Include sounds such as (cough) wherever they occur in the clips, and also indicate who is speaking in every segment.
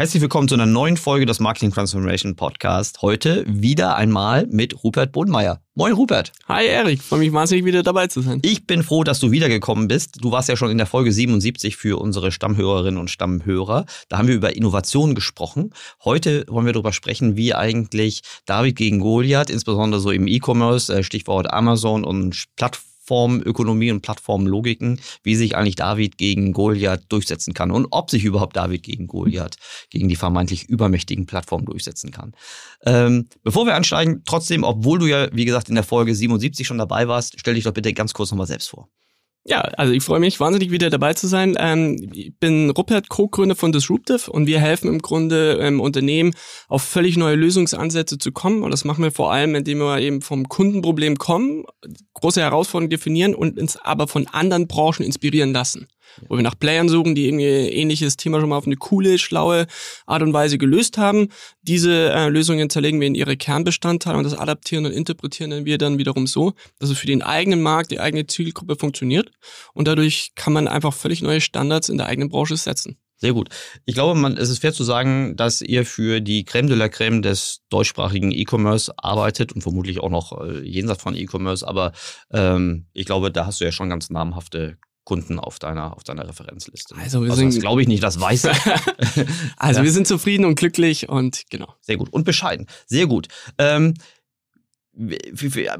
Speaker 1: Herzlich willkommen zu einer neuen Folge des Marketing Transformation Podcast. Heute wieder einmal mit Rupert Bodenmeier. Moin Rupert.
Speaker 2: Hi Erik, freue mich wahnsinnig wieder dabei zu sein.
Speaker 1: Ich bin froh, dass du wiedergekommen bist. Du warst ja schon in der Folge 77 für unsere Stammhörerinnen und Stammhörer. Da haben wir über Innovation gesprochen. Heute wollen wir darüber sprechen, wie eigentlich David gegen Goliath, insbesondere so im E-Commerce, äh, Stichwort Amazon und Plattformen, Plattformökonomie und Plattformlogiken, wie sich eigentlich David gegen Goliath durchsetzen kann und ob sich überhaupt David gegen Goliath, gegen die vermeintlich übermächtigen Plattformen durchsetzen kann. Ähm, bevor wir ansteigen, trotzdem, obwohl du ja, wie gesagt, in der Folge 77 schon dabei warst, stell dich doch bitte ganz kurz nochmal selbst vor.
Speaker 2: Ja, also ich freue mich wahnsinnig wieder dabei zu sein. Ähm, ich bin Rupert, Co-Gründer von Disruptive und wir helfen im Grunde ähm, Unternehmen auf völlig neue Lösungsansätze zu kommen. Und das machen wir vor allem, indem wir eben vom Kundenproblem kommen, große Herausforderungen definieren und uns aber von anderen Branchen inspirieren lassen wo wir nach Playern suchen, die irgendwie ähnliches Thema schon mal auf eine coole, schlaue Art und Weise gelöst haben. Diese äh, Lösungen zerlegen wir in ihre Kernbestandteile und das adaptieren und interpretieren wir dann wiederum so, dass es für den eigenen Markt, die eigene Zielgruppe funktioniert und dadurch kann man einfach völlig neue Standards in der eigenen Branche setzen.
Speaker 1: Sehr gut. Ich glaube, man, es ist fair zu sagen, dass ihr für die Creme de la Creme des deutschsprachigen E-Commerce arbeitet und vermutlich auch noch äh, jenseits von E-Commerce. Aber ähm, ich glaube, da hast du ja schon ganz namhafte Kunden auf deiner, auf deiner Referenzliste.
Speaker 2: Also wir also sind,
Speaker 1: glaube ich nicht, das weiß ich. (laughs)
Speaker 2: also ja. wir sind zufrieden und glücklich und genau.
Speaker 1: Sehr gut und bescheiden. Sehr gut. Ähm,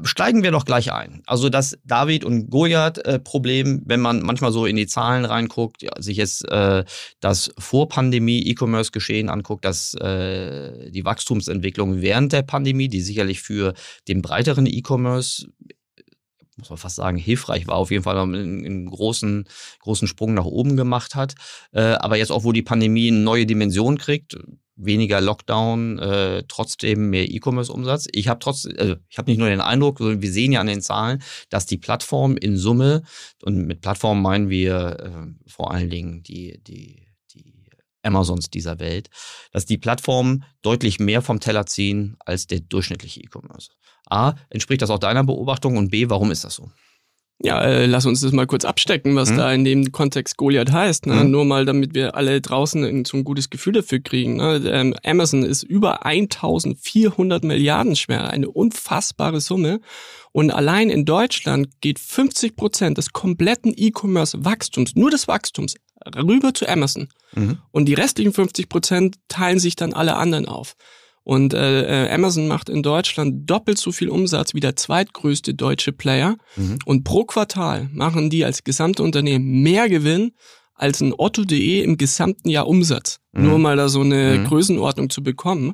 Speaker 1: steigen wir doch gleich ein. Also das David und Goliath-Problem, äh, wenn man manchmal so in die Zahlen reinguckt, ja, sich jetzt äh, das Vor-Pandemie-E-Commerce-Geschehen anguckt, dass äh, die Wachstumsentwicklung während der Pandemie, die sicherlich für den breiteren E-Commerce muss man fast sagen, hilfreich war, auf jeden Fall einen, einen großen, großen Sprung nach oben gemacht hat. Äh, aber jetzt auch, wo die Pandemie eine neue Dimension kriegt, weniger Lockdown, äh, trotzdem mehr E-Commerce-Umsatz. Ich habe trotzdem, also ich habe nicht nur den Eindruck, sondern wir sehen ja an den Zahlen, dass die Plattform in Summe, und mit Plattform meinen wir äh, vor allen Dingen die, die, die Amazons dieser Welt, dass die Plattformen deutlich mehr vom Teller ziehen als der durchschnittliche E-Commerce. A, entspricht das auch deiner Beobachtung und B, warum ist das so?
Speaker 2: Ja, äh, lass uns das mal kurz abstecken, was mhm. da in dem Kontext Goliath heißt. Ne? Mhm. Nur mal, damit wir alle draußen so ein gutes Gefühl dafür kriegen. Ne? Ähm, Amazon ist über 1400 Milliarden schwer, eine unfassbare Summe. Und allein in Deutschland geht 50 Prozent des kompletten E-Commerce-Wachstums, nur des Wachstums, rüber zu Amazon. Mhm. Und die restlichen 50 Prozent teilen sich dann alle anderen auf. Und äh, äh, Amazon macht in Deutschland doppelt so viel Umsatz wie der zweitgrößte deutsche Player. Mhm. Und pro Quartal machen die als gesamte Unternehmen mehr Gewinn als ein Otto.de im gesamten Jahr Umsatz. Mhm. Nur mal da so eine mhm. Größenordnung zu bekommen.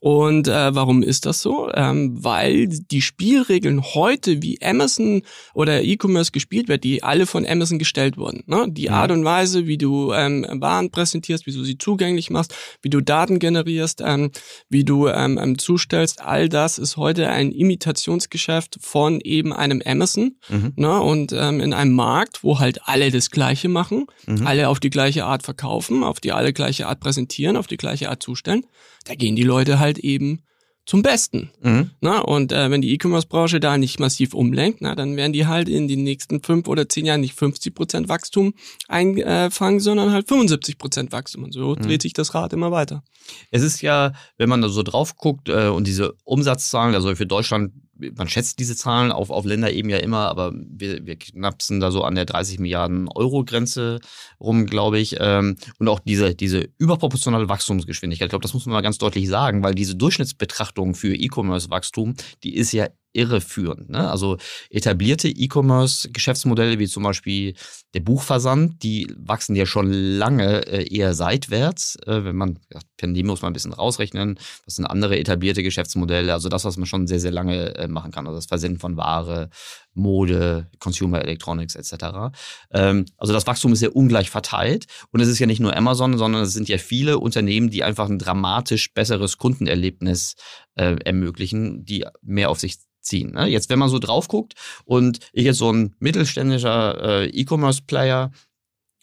Speaker 2: Und äh, warum ist das so? Ähm, weil die Spielregeln heute, wie Amazon oder E-Commerce gespielt wird, die alle von Amazon gestellt wurden. Ne? Die ja. Art und Weise, wie du ähm, Waren präsentierst, wie du sie zugänglich machst, wie du Daten generierst, ähm, wie du ähm, ähm zustellst, all das ist heute ein Imitationsgeschäft von eben einem Amazon. Mhm. Ne? Und ähm, in einem Markt, wo halt alle das Gleiche machen, mhm. alle auf die gleiche Art verkaufen, auf die alle gleiche Art präsentieren, auf die gleiche Art zustellen da gehen die Leute halt eben zum Besten. Mhm. Na, und äh, wenn die E-Commerce-Branche da nicht massiv umlenkt, na, dann werden die halt in den nächsten fünf oder zehn Jahren nicht 50 Prozent Wachstum einfangen, sondern halt 75 Prozent Wachstum. Und so mhm. dreht sich das Rad immer weiter.
Speaker 1: Es ist ja, wenn man da so drauf guckt äh, und diese Umsatzzahlen, also für Deutschland man schätzt diese Zahlen auf, auf Länderebene ja immer, aber wir, wir knapsen da so an der 30 Milliarden Euro Grenze rum, glaube ich. Ähm, und auch diese, diese überproportionale Wachstumsgeschwindigkeit, ich glaube, das muss man mal ganz deutlich sagen, weil diese Durchschnittsbetrachtung für E-Commerce-Wachstum, die ist ja irreführend. Ne? Also etablierte E-Commerce-Geschäftsmodelle wie zum Beispiel der Buchversand, die wachsen ja schon lange äh, eher seitwärts. Äh, wenn man, ja, Pandemie muss man ein bisschen rausrechnen, das sind andere etablierte Geschäftsmodelle, also das, was man schon sehr, sehr lange äh, machen kann. Also das Versenden von Ware, Mode, Consumer Electronics etc. Ähm, also das Wachstum ist sehr ungleich verteilt und es ist ja nicht nur Amazon, sondern es sind ja viele Unternehmen, die einfach ein dramatisch besseres Kundenerlebnis äh, ermöglichen, die mehr auf sich ziehen. Ne? Jetzt, wenn man so drauf guckt und ich jetzt so ein mittelständischer äh, E-Commerce-Player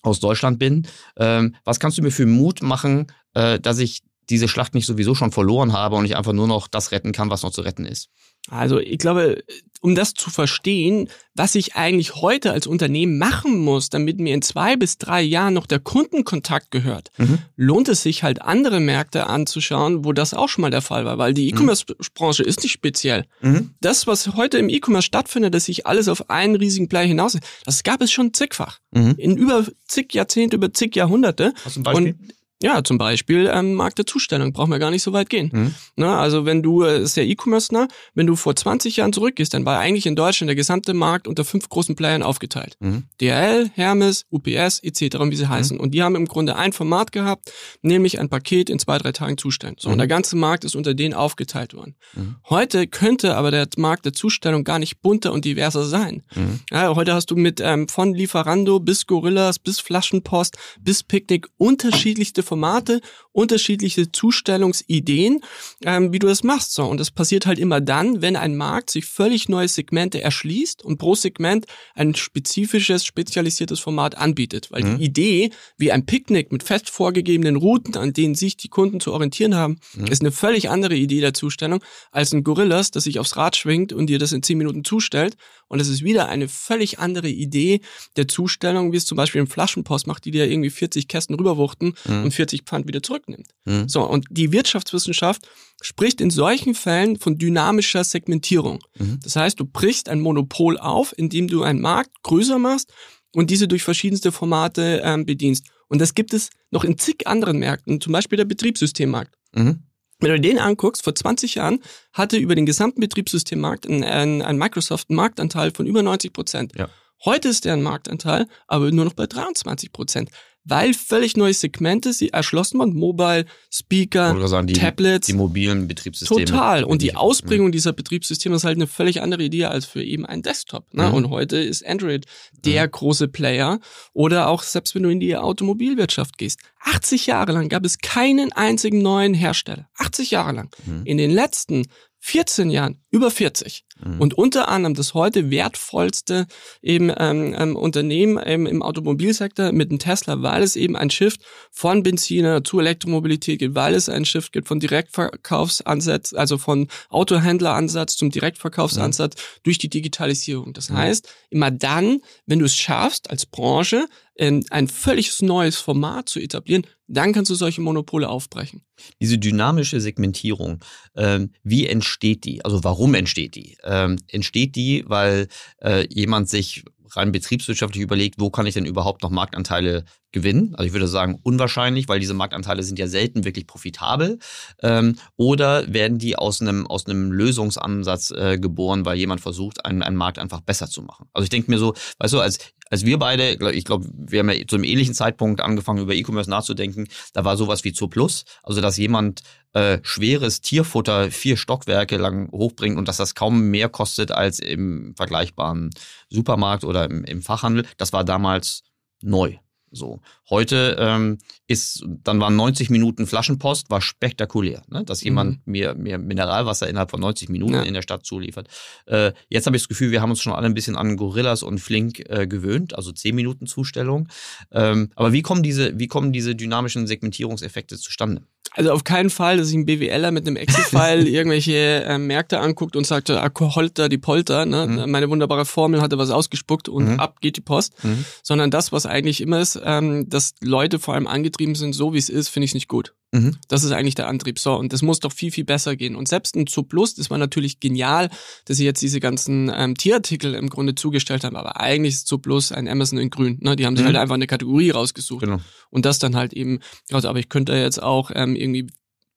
Speaker 1: aus Deutschland bin, ähm, was kannst du mir für Mut machen, äh, dass ich diese Schlacht nicht sowieso schon verloren habe und ich einfach nur noch das retten kann, was noch zu retten ist?
Speaker 2: Also ich glaube, um das zu verstehen, was ich eigentlich heute als Unternehmen machen muss, damit mir in zwei bis drei Jahren noch der Kundenkontakt gehört, mhm. lohnt es sich halt andere Märkte anzuschauen, wo das auch schon mal der Fall war, weil die mhm. E-Commerce-Branche ist nicht speziell. Mhm. Das, was heute im E-Commerce stattfindet, dass sich alles auf einen riesigen Blei hinaus, das gab es schon zigfach. Mhm. In über zig Jahrzehnte, über zig Jahrhunderte.
Speaker 1: Hast du ein Beispiel?
Speaker 2: Und ja, zum Beispiel ähm, Markt der Zustellung, brauchen wir gar nicht so weit gehen. Mhm. Na, ne, also wenn du, äh, ist ja E-Commerce, ne? wenn du vor 20 Jahren zurückgehst, dann war eigentlich in Deutschland der gesamte Markt unter fünf großen Playern aufgeteilt. Mhm. DHL, Hermes, UPS etc., wie sie mhm. heißen. Und die haben im Grunde ein Format gehabt, nämlich ein Paket in zwei, drei Tagen zustellen. So, mhm. und der ganze Markt ist unter denen aufgeteilt worden. Mhm. Heute könnte aber der Markt der Zustellung gar nicht bunter und diverser sein. Mhm. Ja, heute hast du mit ähm, von Lieferando bis Gorillas, bis Flaschenpost, bis Picknick unterschiedlichste Formate, unterschiedliche Zustellungsideen, ähm, wie du das machst. So, und das passiert halt immer dann, wenn ein Markt sich völlig neue Segmente erschließt und pro Segment ein spezifisches, spezialisiertes Format anbietet. Weil mhm. die Idee, wie ein Picknick mit fest vorgegebenen Routen, an denen sich die Kunden zu orientieren haben, mhm. ist eine völlig andere Idee der Zustellung als ein Gorillas, das sich aufs Rad schwingt und dir das in zehn Minuten zustellt. Und es ist wieder eine völlig andere Idee der Zustellung, wie es zum Beispiel im Flaschenpost macht, die dir irgendwie 40 Kästen rüberwuchten mhm. und 40 Pfand wieder zurücknimmt. Mhm. So, und die Wirtschaftswissenschaft spricht in solchen Fällen von dynamischer Segmentierung. Mhm. Das heißt, du brichst ein Monopol auf, indem du einen Markt größer machst und diese durch verschiedenste Formate ähm, bedienst. Und das gibt es noch in zig anderen Märkten, zum Beispiel der Betriebssystemmarkt. Mhm. Wenn du den anguckst, vor 20 Jahren hatte über den gesamten Betriebssystemmarkt ein, ein, ein Microsoft einen Marktanteil von über 90 Prozent. Ja. Heute ist der Marktanteil aber nur noch bei 23 Prozent weil völlig neue Segmente sie erschlossen wurden. Mobile, Speaker,
Speaker 1: sagen, die,
Speaker 2: Tablets.
Speaker 1: Die mobilen Betriebssysteme.
Speaker 2: Total. Und die Ausbringung dieser Betriebssysteme ist halt eine völlig andere Idee als für eben einen Desktop. Ne? Mhm. Und heute ist Android der mhm. große Player. Oder auch selbst wenn du in die Automobilwirtschaft gehst. 80 Jahre lang gab es keinen einzigen neuen Hersteller. 80 Jahre lang. Mhm. In den letzten 14 Jahren über 40. Mhm. Und unter anderem das heute wertvollste eben ähm, ähm, Unternehmen ähm, im Automobilsektor mit dem Tesla, weil es eben ein Shift von Benziner zu Elektromobilität gibt, weil es ein Shift gibt von Direktverkaufsansatz, also von Autohändleransatz zum Direktverkaufsansatz mhm. durch die Digitalisierung. Das mhm. heißt, immer dann, wenn du es schaffst, als Branche ähm, ein völlig neues Format zu etablieren, dann kannst du solche Monopole aufbrechen.
Speaker 1: Diese dynamische Segmentierung, ähm, wie entsteht die? Also warum entsteht die? Ähm, entsteht die, weil äh, jemand sich rein betriebswirtschaftlich überlegt, wo kann ich denn überhaupt noch Marktanteile gewinnen? Also ich würde sagen unwahrscheinlich, weil diese Marktanteile sind ja selten wirklich profitabel. Ähm, oder werden die aus einem, aus einem Lösungsansatz äh, geboren, weil jemand versucht, einen, einen Markt einfach besser zu machen? Also ich denke mir so, weißt du, als als wir beide, ich glaube, wir haben ja zu einem ähnlichen Zeitpunkt angefangen, über E-Commerce nachzudenken, da war sowas wie Zooplus, also dass jemand äh, schweres Tierfutter vier Stockwerke lang hochbringt und dass das kaum mehr kostet als im vergleichbaren Supermarkt oder im, im Fachhandel, das war damals neu. So. Heute ähm, ist, dann waren 90 Minuten Flaschenpost, war spektakulär, ne? dass jemand mhm. mir, mir Mineralwasser innerhalb von 90 Minuten ja. in der Stadt zuliefert. Äh, jetzt habe ich das Gefühl, wir haben uns schon alle ein bisschen an Gorillas und Flink äh, gewöhnt, also 10 Minuten Zustellung. Ähm, aber wie kommen diese, wie kommen diese dynamischen Segmentierungseffekte zustande?
Speaker 2: Also auf keinen Fall, dass sich ein BWLer mit einem Excel-File (laughs) irgendwelche äh, Märkte anguckt und sagt, ah, Holter die Polter, ne? Mhm. meine wunderbare Formel hatte was ausgespuckt und mhm. ab geht die Post. Mhm. Sondern das, was eigentlich immer ist, ähm, dass Leute vor allem angetrieben sind, so wie es ist, finde ich nicht gut. Mhm. Das ist eigentlich der Antrieb. So, und das muss doch viel, viel besser gehen. Und selbst ein Plus, das war natürlich genial, dass sie jetzt diese ganzen ähm, Tierartikel im Grunde zugestellt haben, aber eigentlich ist Plus ein Amazon in grün. Ne? Die haben sich mhm. halt einfach eine Kategorie rausgesucht. Genau. Und das dann halt eben, also, aber ich könnte jetzt auch ähm, irgendwie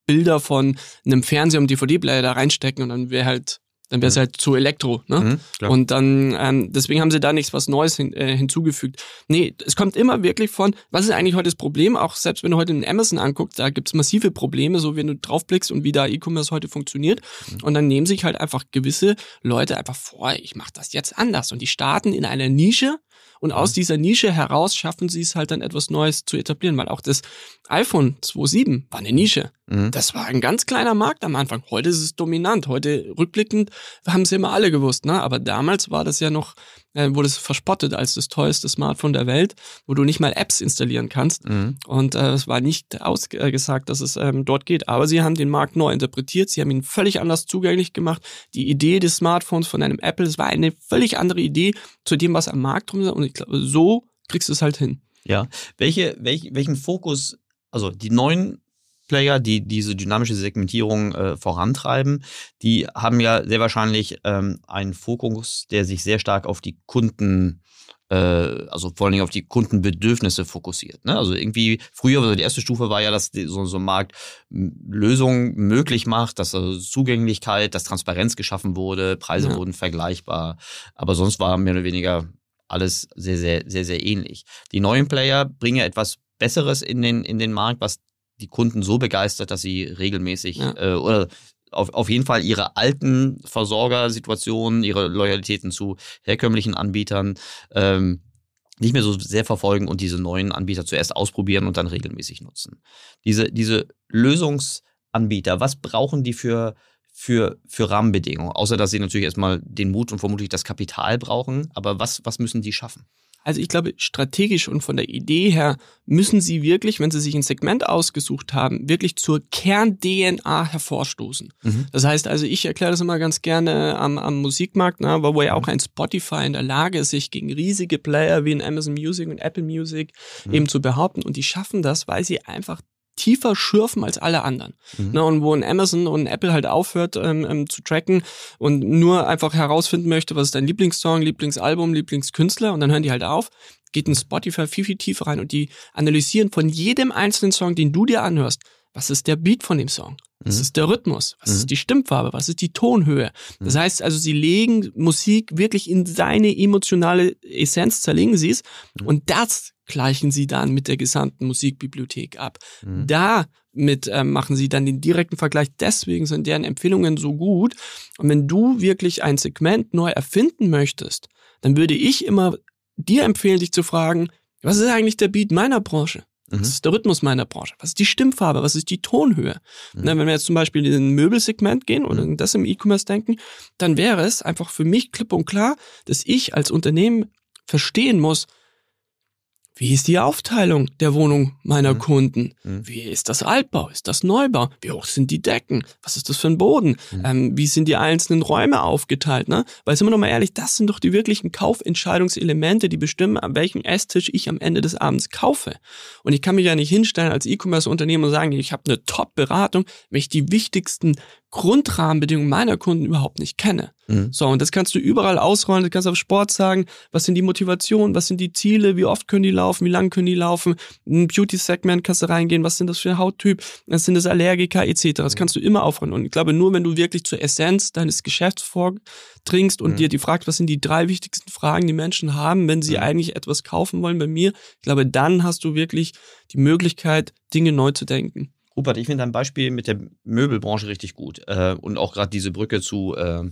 Speaker 2: Bilder von einem Fernseher und DVD-Player da reinstecken und dann wäre halt Dann wäre es mhm. halt zu Elektro. Ne? Mhm, und dann, ähm, deswegen haben sie da nichts was Neues hin, äh, hinzugefügt. Nee, es kommt immer wirklich von, was ist eigentlich heute das Problem? Auch selbst wenn du heute in Amazon anguckst, da gibt's massive Probleme, so wenn du draufblickst und wie da E-Commerce heute funktioniert. Mhm. Und dann nehmen sich halt einfach gewisse Leute einfach vor, ich mache das jetzt anders. Und die starten in einer Nische und aus mhm. dieser Nische heraus schaffen sie es halt dann etwas Neues zu etablieren, weil auch das iPhone 2.7 war eine Nische. Mhm. Das war ein ganz kleiner Markt am Anfang. Heute ist es dominant. Heute rückblickend haben sie immer alle gewusst, ne? Aber damals war das ja noch äh, wurde es verspottet als das teuerste Smartphone der Welt, wo du nicht mal Apps installieren kannst. Mhm. Und äh, es war nicht ausgesagt, dass es ähm, dort geht. Aber sie haben den Markt neu interpretiert, sie haben ihn völlig anders zugänglich gemacht. Die Idee des Smartphones von einem Apple, es war eine völlig andere Idee zu dem, was am Markt drum ist. Und ich glaube, so kriegst du es halt hin.
Speaker 1: Ja. Welche, welch, welchen Fokus, also die neuen Player, die diese dynamische Segmentierung äh, vorantreiben, die haben ja sehr wahrscheinlich ähm, einen Fokus, der sich sehr stark auf die Kunden äh, also vor allen Dingen auf die Kundenbedürfnisse fokussiert. Ne? Also irgendwie früher, also die erste Stufe war ja, dass so, so ein Markt Lösungen möglich macht, dass also Zugänglichkeit, dass Transparenz geschaffen wurde, Preise ja. wurden vergleichbar. Aber sonst war mehr oder weniger alles sehr, sehr, sehr, sehr ähnlich. Die neuen Player bringen ja etwas Besseres in den, in den Markt, was die Kunden so begeistert, dass sie regelmäßig ja. äh, oder auf, auf jeden Fall ihre alten Versorgersituationen, ihre Loyalitäten zu herkömmlichen Anbietern ähm, nicht mehr so sehr verfolgen und diese neuen Anbieter zuerst ausprobieren und dann regelmäßig nutzen. Diese, diese Lösungsanbieter, was brauchen die für, für, für Rahmenbedingungen? Außer dass sie natürlich erstmal den Mut und vermutlich das Kapital brauchen, aber was, was müssen die schaffen?
Speaker 2: Also ich glaube, strategisch und von der Idee her müssen sie wirklich, wenn sie sich ein Segment ausgesucht haben, wirklich zur Kern-DNA hervorstoßen. Mhm. Das heißt also, ich erkläre das immer ganz gerne am, am Musikmarkt, ne, wo ja auch ein Spotify in der Lage ist, sich gegen riesige Player wie in Amazon Music und Apple Music mhm. eben zu behaupten. Und die schaffen das, weil sie einfach tiefer schürfen als alle anderen. Mhm. Ne, und wo ein Amazon und ein Apple halt aufhört ähm, ähm, zu tracken und nur einfach herausfinden möchte, was ist dein Lieblingssong, Lieblingsalbum, Lieblingskünstler und dann hören die halt auf, geht in Spotify viel, viel tiefer rein und die analysieren von jedem einzelnen Song, den du dir anhörst, was ist der Beat von dem Song? Was mhm. ist der Rhythmus? Was mhm. ist die Stimmfarbe? Was ist die Tonhöhe? Das mhm. heißt also, sie legen Musik wirklich in seine emotionale Essenz, zerlegen sie es mhm. und das gleichen sie dann mit der gesamten Musikbibliothek ab. Mhm. Damit äh, machen sie dann den direkten Vergleich. Deswegen sind deren Empfehlungen so gut. Und wenn du wirklich ein Segment neu erfinden möchtest, dann würde ich immer dir empfehlen, dich zu fragen, was ist eigentlich der Beat meiner Branche? Was mhm. ist der Rhythmus meiner Branche? Was ist die Stimmfarbe? Was ist die Tonhöhe? Mhm. Na, wenn wir jetzt zum Beispiel in den Möbelsegment gehen oder mhm. das im E-Commerce denken, dann wäre es einfach für mich klipp und klar, dass ich als Unternehmen verstehen muss, wie ist die Aufteilung der Wohnung meiner mhm. Kunden? Mhm. Wie ist das Altbau? Ist das Neubau? Wie hoch sind die Decken? Was ist das für ein Boden? Mhm. Ähm, wie sind die einzelnen Räume aufgeteilt? Ne? Weil sind wir noch mal ehrlich, das sind doch die wirklichen Kaufentscheidungselemente, die bestimmen, an welchem Esstisch ich am Ende des Abends kaufe. Und ich kann mich ja nicht hinstellen als E-Commerce-Unternehmen und sagen, ich habe eine Top-Beratung, wenn ich die wichtigsten Grundrahmenbedingungen meiner Kunden überhaupt nicht kenne. Mhm. So, und das kannst du überall ausrollen, du kannst auf Sport sagen, was sind die Motivationen, was sind die Ziele, wie oft können die laufen, wie lang können die laufen, ein Beauty-Segment kannst du reingehen, was sind das für Hauttyp, was sind das Allergiker, etc. Das mhm. kannst du immer aufrollen. Und ich glaube, nur wenn du wirklich zur Essenz deines Geschäfts vordringst und mhm. dir die fragst, was sind die drei wichtigsten Fragen, die Menschen haben, wenn sie mhm. eigentlich etwas kaufen wollen bei mir, ich glaube, dann hast du wirklich die Möglichkeit, Dinge neu zu denken.
Speaker 1: Rupert, ich finde dein Beispiel mit der Möbelbranche richtig gut äh, und auch gerade diese Brücke zu, äh,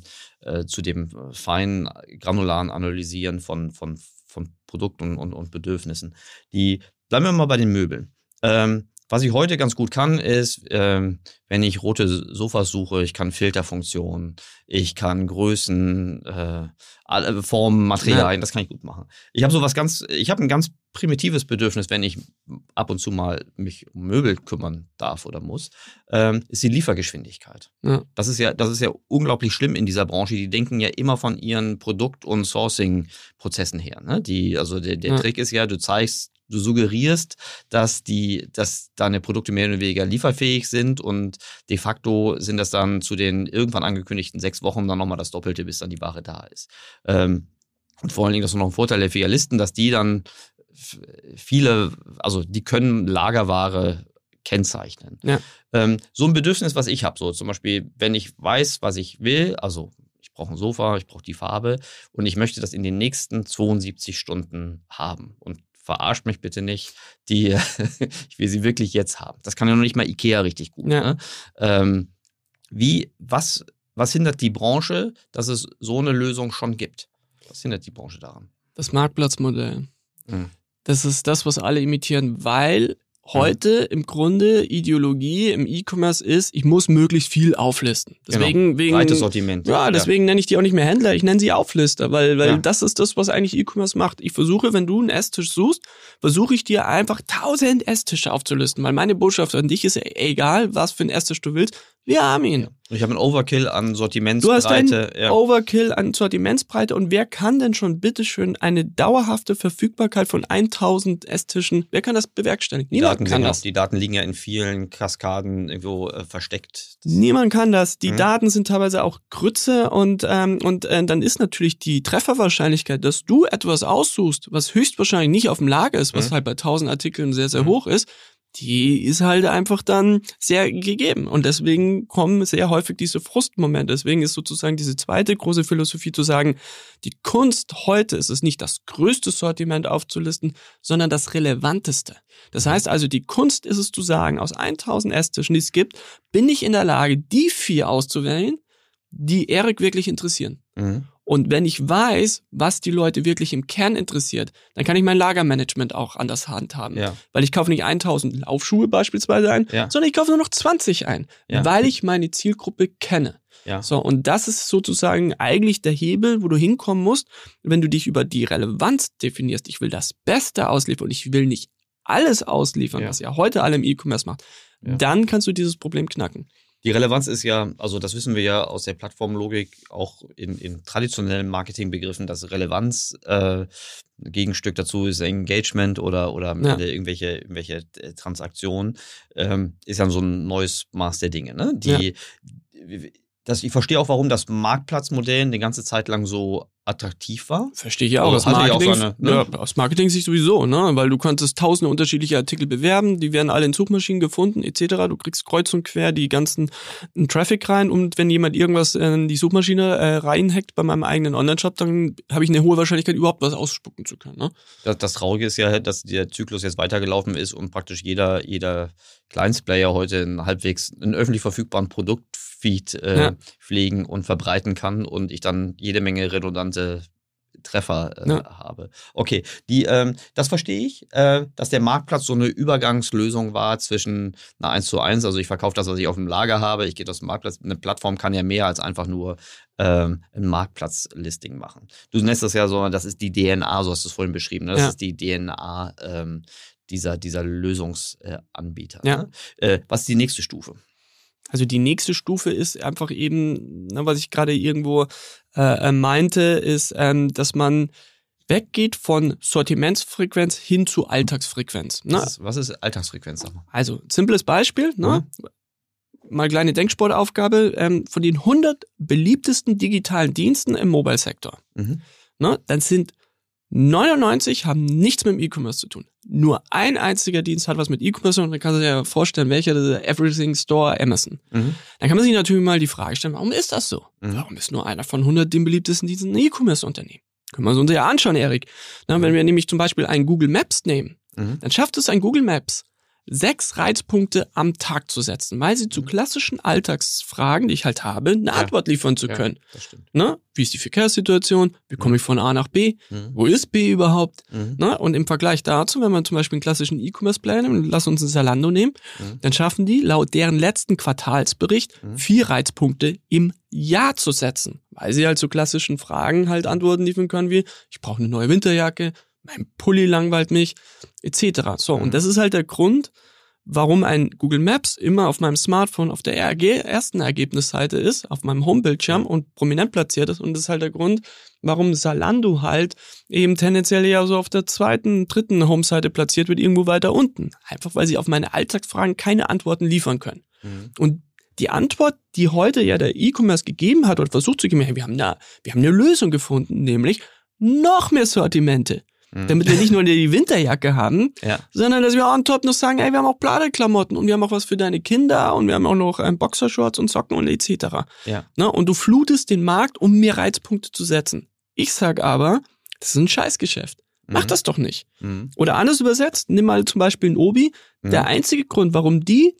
Speaker 1: äh, zu dem feinen, granularen Analysieren von, von, von Produkten und, und Bedürfnissen. Die, bleiben wir mal bei den Möbeln. Ähm, was ich heute ganz gut kann, ist, ähm, wenn ich rote Sofas suche, ich kann Filterfunktionen, ich kann Größen, äh, Formen, Materialien, ja. das kann ich gut machen. Ich habe sowas ganz, ich habe ein ganz primitives Bedürfnis, wenn ich ab und zu mal mich um Möbel kümmern darf oder muss, ähm, ist die Liefergeschwindigkeit. Ja. Das ist ja, das ist ja unglaublich schlimm in dieser Branche. Die denken ja immer von ihren Produkt- und Sourcing-Prozessen her. Ne? Die, also der, der ja. Trick ist ja, du zeigst du suggerierst, dass die, dass deine Produkte mehr oder weniger lieferfähig sind und de facto sind das dann zu den irgendwann angekündigten sechs Wochen dann nochmal das Doppelte, bis dann die Ware da ist. Ähm, und vor allen Dingen, das ist noch ein Vorteil der Filialisten, dass die dann viele, also die können Lagerware kennzeichnen. Ja. Ähm, so ein Bedürfnis, was ich habe, so zum Beispiel, wenn ich weiß, was ich will, also ich brauche ein Sofa, ich brauche die Farbe und ich möchte das in den nächsten 72 Stunden haben. Und verarscht mich bitte nicht, die, (laughs) ich will sie wirklich jetzt haben. Das kann ja noch nicht mal Ikea richtig gut. Ja. Ne? Ähm, wie, was, was hindert die Branche, dass es so eine Lösung schon gibt? Was hindert die Branche daran?
Speaker 2: Das Marktplatzmodell. Mhm. Das ist das, was alle imitieren, weil heute im Grunde Ideologie im E-Commerce ist, ich muss möglichst viel auflisten.
Speaker 1: Genau. Deswegen, genau. wegen, Breites Sortiment.
Speaker 2: Ja, deswegen ja. nenne ich die auch nicht mehr Händler, ich nenne sie Auflister, weil, weil ja. das ist das, was eigentlich E-Commerce macht. Ich versuche, wenn du einen Esstisch suchst, versuche ich dir einfach tausend Esstische aufzulisten, weil meine Botschaft an dich ist, egal, was für einen Esstisch du willst, wir haben ihn.
Speaker 1: Ich habe einen Overkill an Sortimentsbreite. Du hast einen
Speaker 2: ja. Overkill an Sortimentsbreite und wer kann denn schon bitteschön eine dauerhafte Verfügbarkeit von 1000 Esstischen, wer kann das bewerkstelligen?
Speaker 1: Niemand Daten kann das. Auch, die Daten liegen ja in vielen Kaskaden irgendwo äh, versteckt.
Speaker 2: Niemand kann das. Die hm. Daten sind teilweise auch Grütze und, ähm, und äh, dann ist natürlich die Trefferwahrscheinlichkeit, dass du etwas aussuchst, was höchstwahrscheinlich nicht auf dem Lager ist, was hm. halt bei 1000 Artikeln sehr, sehr hm. hoch ist, die ist halt einfach dann sehr gegeben. Und deswegen kommen sehr häufig diese Frustmomente. Deswegen ist sozusagen diese zweite große Philosophie zu sagen, die Kunst heute ist es nicht das größte Sortiment aufzulisten, sondern das relevanteste. Das heißt also, die Kunst ist es zu sagen, aus 1000 Esstischen, die es gibt, bin ich in der Lage, die vier auszuwählen, die Erik wirklich interessieren. Mhm. Und wenn ich weiß, was die Leute wirklich im Kern interessiert, dann kann ich mein Lagermanagement auch anders handhaben. Ja. Weil ich kaufe nicht 1000 Laufschuhe beispielsweise ein, ja. sondern ich kaufe nur noch 20 ein, ja. weil ich meine Zielgruppe kenne. Ja. So, und das ist sozusagen eigentlich der Hebel, wo du hinkommen musst, wenn du dich über die Relevanz definierst. Ich will das Beste ausliefern und ich will nicht alles ausliefern, was ja heute alle im E-Commerce macht. Dann kannst du dieses Problem knacken.
Speaker 1: Die Relevanz ist ja, also das wissen wir ja aus der Plattformlogik, auch in, in traditionellen Marketingbegriffen, dass Relevanz äh, Gegenstück dazu ist Engagement oder, oder ja. irgendwelche, irgendwelche äh, Transaktionen, ähm, ist ja so ein neues Maß der Dinge. Ne? Die, ja. Das, ich verstehe auch, warum das Marktplatzmodell eine ganze Zeit lang so attraktiv war.
Speaker 2: Verstehe ich auch. Also, aus, Marketing, auch seine, ne? ja, aus Marketing sich sowieso, ne? Weil du konntest tausende unterschiedliche Artikel bewerben, die werden alle in Suchmaschinen gefunden, etc. Du kriegst kreuz und quer die ganzen Traffic rein und wenn jemand irgendwas in die Suchmaschine äh, reinhackt bei meinem eigenen Online-Shop, dann habe ich eine hohe Wahrscheinlichkeit, überhaupt was ausspucken zu können. Ne?
Speaker 1: Das, das Traurige ist ja, dass der Zyklus jetzt weitergelaufen ist und praktisch jeder, jeder Kleinstplayer heute einen halbwegs einen öffentlich verfügbaren Produktfeed äh, ja. pflegen und verbreiten kann und ich dann jede Menge redundante Treffer äh, ja. habe. Okay, die, ähm, das verstehe ich, äh, dass der Marktplatz so eine Übergangslösung war zwischen einer 1 zu 1, also ich verkaufe das, was ich auf dem Lager habe, ich gehe aus dem Marktplatz. Eine Plattform kann ja mehr als einfach nur ähm, ein Marktplatzlisting machen. Du nennst das ja so, das ist die DNA, so hast du es vorhin beschrieben, ne? das ja. ist die DNA ähm, dieser, dieser Lösungsanbieter. Ja. Ne? Äh, was ist die nächste Stufe?
Speaker 2: Also die nächste Stufe ist einfach eben, ne, was ich gerade irgendwo äh, äh, meinte, ist, ähm, dass man weggeht von Sortimentsfrequenz hin zu Alltagsfrequenz.
Speaker 1: Ne? Was, ist, was ist Alltagsfrequenz?
Speaker 2: Also, simples Beispiel, ne? Mhm. mal kleine Denksportaufgabe, ähm, von den 100 beliebtesten digitalen Diensten im Mobile-Sektor, mhm. ne? dann sind 99 haben nichts mit dem E-Commerce zu tun. Nur ein einziger Dienst hat was mit E-Commerce zu tun. Man kann sich ja vorstellen, welcher der Everything Store Amazon. Mhm. Dann kann man sich natürlich mal die Frage stellen, warum ist das so? Mhm. Warum ist nur einer von 100 den beliebtesten Diensten ein E-Commerce-Unternehmen? Können wir uns ja anschauen, Erik. Na, wenn wir nämlich zum Beispiel einen Google Maps nehmen, mhm. dann schafft es ein Google Maps, sechs Reizpunkte am Tag zu setzen, weil sie zu mhm. klassischen Alltagsfragen, die ich halt habe, eine ja. Antwort liefern zu können. Ja, das stimmt. Ne? Wie ist die Verkehrssituation? Wie komme ich von A nach B? Mhm. Wo ist B überhaupt? Mhm. Ne? Und im Vergleich dazu, wenn man zum Beispiel einen klassischen E-Commerce-Player nimmt, lass uns ein Zalando nehmen, mhm. dann schaffen die laut deren letzten Quartalsbericht mhm. vier Reizpunkte im Jahr zu setzen, weil sie halt zu klassischen Fragen halt Antworten liefern können wie, ich brauche eine neue Winterjacke, mein Pulli langweilt mich, etc. So, mhm. und das ist halt der Grund, warum ein Google Maps immer auf meinem Smartphone auf der ersten Ergebnisseite ist, auf meinem Homebildschirm und prominent platziert ist. Und das ist halt der Grund, warum Salando halt eben tendenziell ja so auf der zweiten, dritten Homeseite platziert wird, irgendwo weiter unten. Einfach weil sie auf meine Alltagsfragen keine Antworten liefern können. Mhm. Und die Antwort, die heute ja der E-Commerce gegeben hat oder versucht zu geben, wir haben, eine, wir haben eine Lösung gefunden, nämlich noch mehr Sortimente Mhm. Damit wir nicht nur die Winterjacke haben,
Speaker 1: Ja.
Speaker 2: sondern dass wir on top noch sagen, ey, wir haben auch Bladeklamotten und wir haben auch was für deine Kinder und wir haben auch noch ähm, Boxershorts und Socken und etc.
Speaker 1: Ja.
Speaker 2: Ne? Und du flutest den Markt, um mehr Reizpunkte zu setzen. Ich sag aber, das ist ein Scheißgeschäft. Mach
Speaker 1: Mhm.
Speaker 2: das doch nicht.
Speaker 1: Mhm.
Speaker 2: Oder anders übersetzt, nimm mal zum Beispiel ein Obi.
Speaker 1: Mhm.
Speaker 2: Der einzige Grund, warum die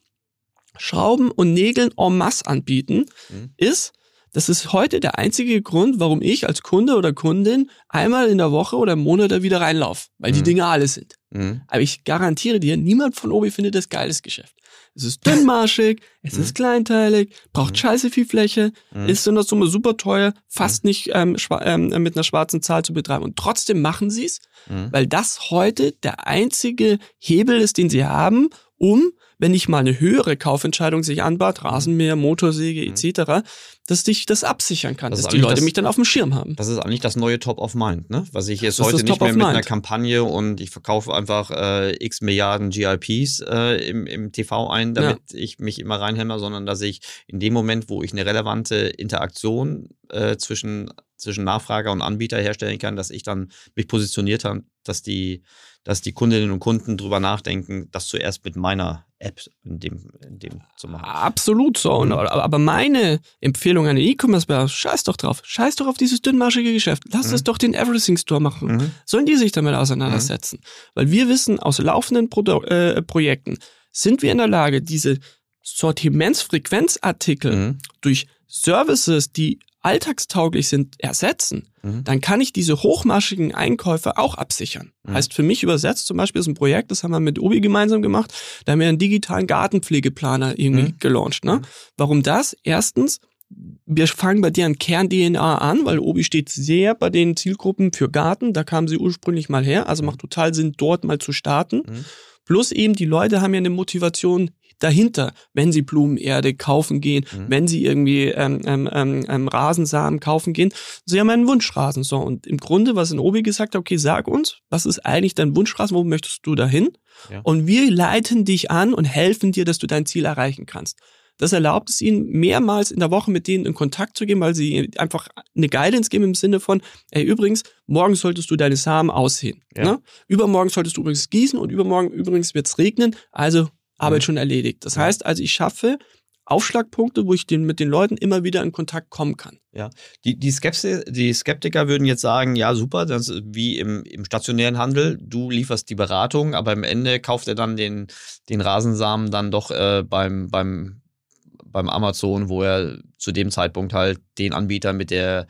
Speaker 2: Schrauben und Nägeln en masse anbieten,
Speaker 1: Mhm.
Speaker 2: ist, das ist heute der einzige Grund, warum ich als Kunde oder Kundin einmal in der Woche oder im Monat da wieder reinlaufe, weil die
Speaker 1: Mhm.
Speaker 2: Dinge alle sind.
Speaker 1: Mhm.
Speaker 2: Aber ich garantiere dir, niemand von Obi findet das geiles Geschäft. Es ist dünnmarschig, es
Speaker 1: Mhm.
Speaker 2: ist kleinteilig, braucht
Speaker 1: Mhm.
Speaker 2: scheiße viel Fläche,
Speaker 1: Mhm.
Speaker 2: ist in der Summe super teuer, fast nicht ähm, ähm, mit einer schwarzen Zahl zu betreiben. Und trotzdem machen sie es,
Speaker 1: Mhm.
Speaker 2: weil das heute der einzige Hebel ist, den sie haben, um, wenn nicht mal eine höhere Kaufentscheidung sich anbahnt, Rasenmäher, Motorsäge
Speaker 1: Mhm.
Speaker 2: etc., dass ich das absichern kann,
Speaker 1: Das
Speaker 2: dass die Leute
Speaker 1: das-
Speaker 2: mich dann auf dem Schirm haben.
Speaker 1: Das ist eigentlich das neue Top of Mind, ne? Was ich jetzt
Speaker 2: Das
Speaker 1: heute nicht mehr mit einer Kampagne und ich verkaufe einfach äh, x Milliarden GIPs äh, im, im TV ein, damit ich mich immer reinhämmer, sondern dass ich in dem Moment, wo ich eine relevante Interaktion äh, zwischen, zwischen Nachfrager und Anbieter herstellen kann, dass ich dann mich positioniert habe, dass die, dass die Kundinnen und Kunden drüber nachdenken, das zuerst mit meiner App in dem, in dem zu machen.
Speaker 2: Absolut so.
Speaker 1: Mhm.
Speaker 2: aber meine Empfehlung an den E-Commerce-Bär, scheiß doch drauf. Scheiß doch auf dieses dünnmarschige Geschäft. Lass
Speaker 1: Mhm.
Speaker 2: das doch den Everything Store machen.
Speaker 1: Mhm.
Speaker 2: Sollen die sich damit auseinandersetzen? Weil wir wissen aus laufenden Produ äh, Projekten, sind wir in der Lage, diese Sortimentsfrequenzartikel
Speaker 1: Mhm.
Speaker 2: durch Services, die alltagstauglich sind, ersetzen,
Speaker 1: Mhm.
Speaker 2: dann kann ich diese hochmarschigen Einkäufe auch absichern.
Speaker 1: Mhm.
Speaker 2: Heißt für mich übersetzt zum Beispiel ist ein Projekt, das haben wir mit Obi gemeinsam gemacht, da haben wir einen digitalen Gartenpflegeplaner irgendwie
Speaker 1: Mhm.
Speaker 2: gelauncht. Ne?
Speaker 1: Mhm.
Speaker 2: Warum das? Erstens, wir fangen bei deren Kern-DNA an, weil Obi steht sehr bei den Zielgruppen für Garten, da kamen sie ursprünglich mal her, also macht total Sinn, dort mal zu starten.
Speaker 1: Mhm.
Speaker 2: Plus eben, die Leute haben ja eine Motivation dahinter, wenn sie Blumenerde kaufen gehen,
Speaker 1: Mhm.
Speaker 2: wenn sie irgendwie ähm, ähm, ähm, ähm, Rasensamen kaufen gehen. Sie haben einen Wunschrasen. So, und im Grunde, was in Obi gesagt hat, okay, sag uns, was ist eigentlich dein Wunschrasen, wo möchtest du dahin?
Speaker 1: Ja.
Speaker 2: Und wir leiten dich an und helfen dir, dass du dein Ziel erreichen kannst. Das erlaubt es ihnen, mehrmals in der Woche mit denen in Kontakt zu gehen, weil sie einfach eine Guidance geben im Sinne von, ey, übrigens, morgen solltest du deine Samen aussehen.
Speaker 1: Ja.
Speaker 2: Ne? Übermorgen solltest du übrigens gießen und übermorgen übrigens wird's regnen. Also Arbeit
Speaker 1: Mhm.
Speaker 2: schon erledigt. Das
Speaker 1: Ja.
Speaker 2: heißt also, ich schaffe Aufschlagpunkte, wo ich den, mit den Leuten immer wieder in Kontakt kommen kann.
Speaker 1: Die, die, Skepsi die Skeptiker würden jetzt sagen, ja super, das ist wie im, im stationären Handel, du lieferst die Beratung, aber am Ende kauft er dann den, den Rasensamen dann doch äh, beim, beim, beim Amazon, wo er zu dem Zeitpunkt halt den Anbieter mit der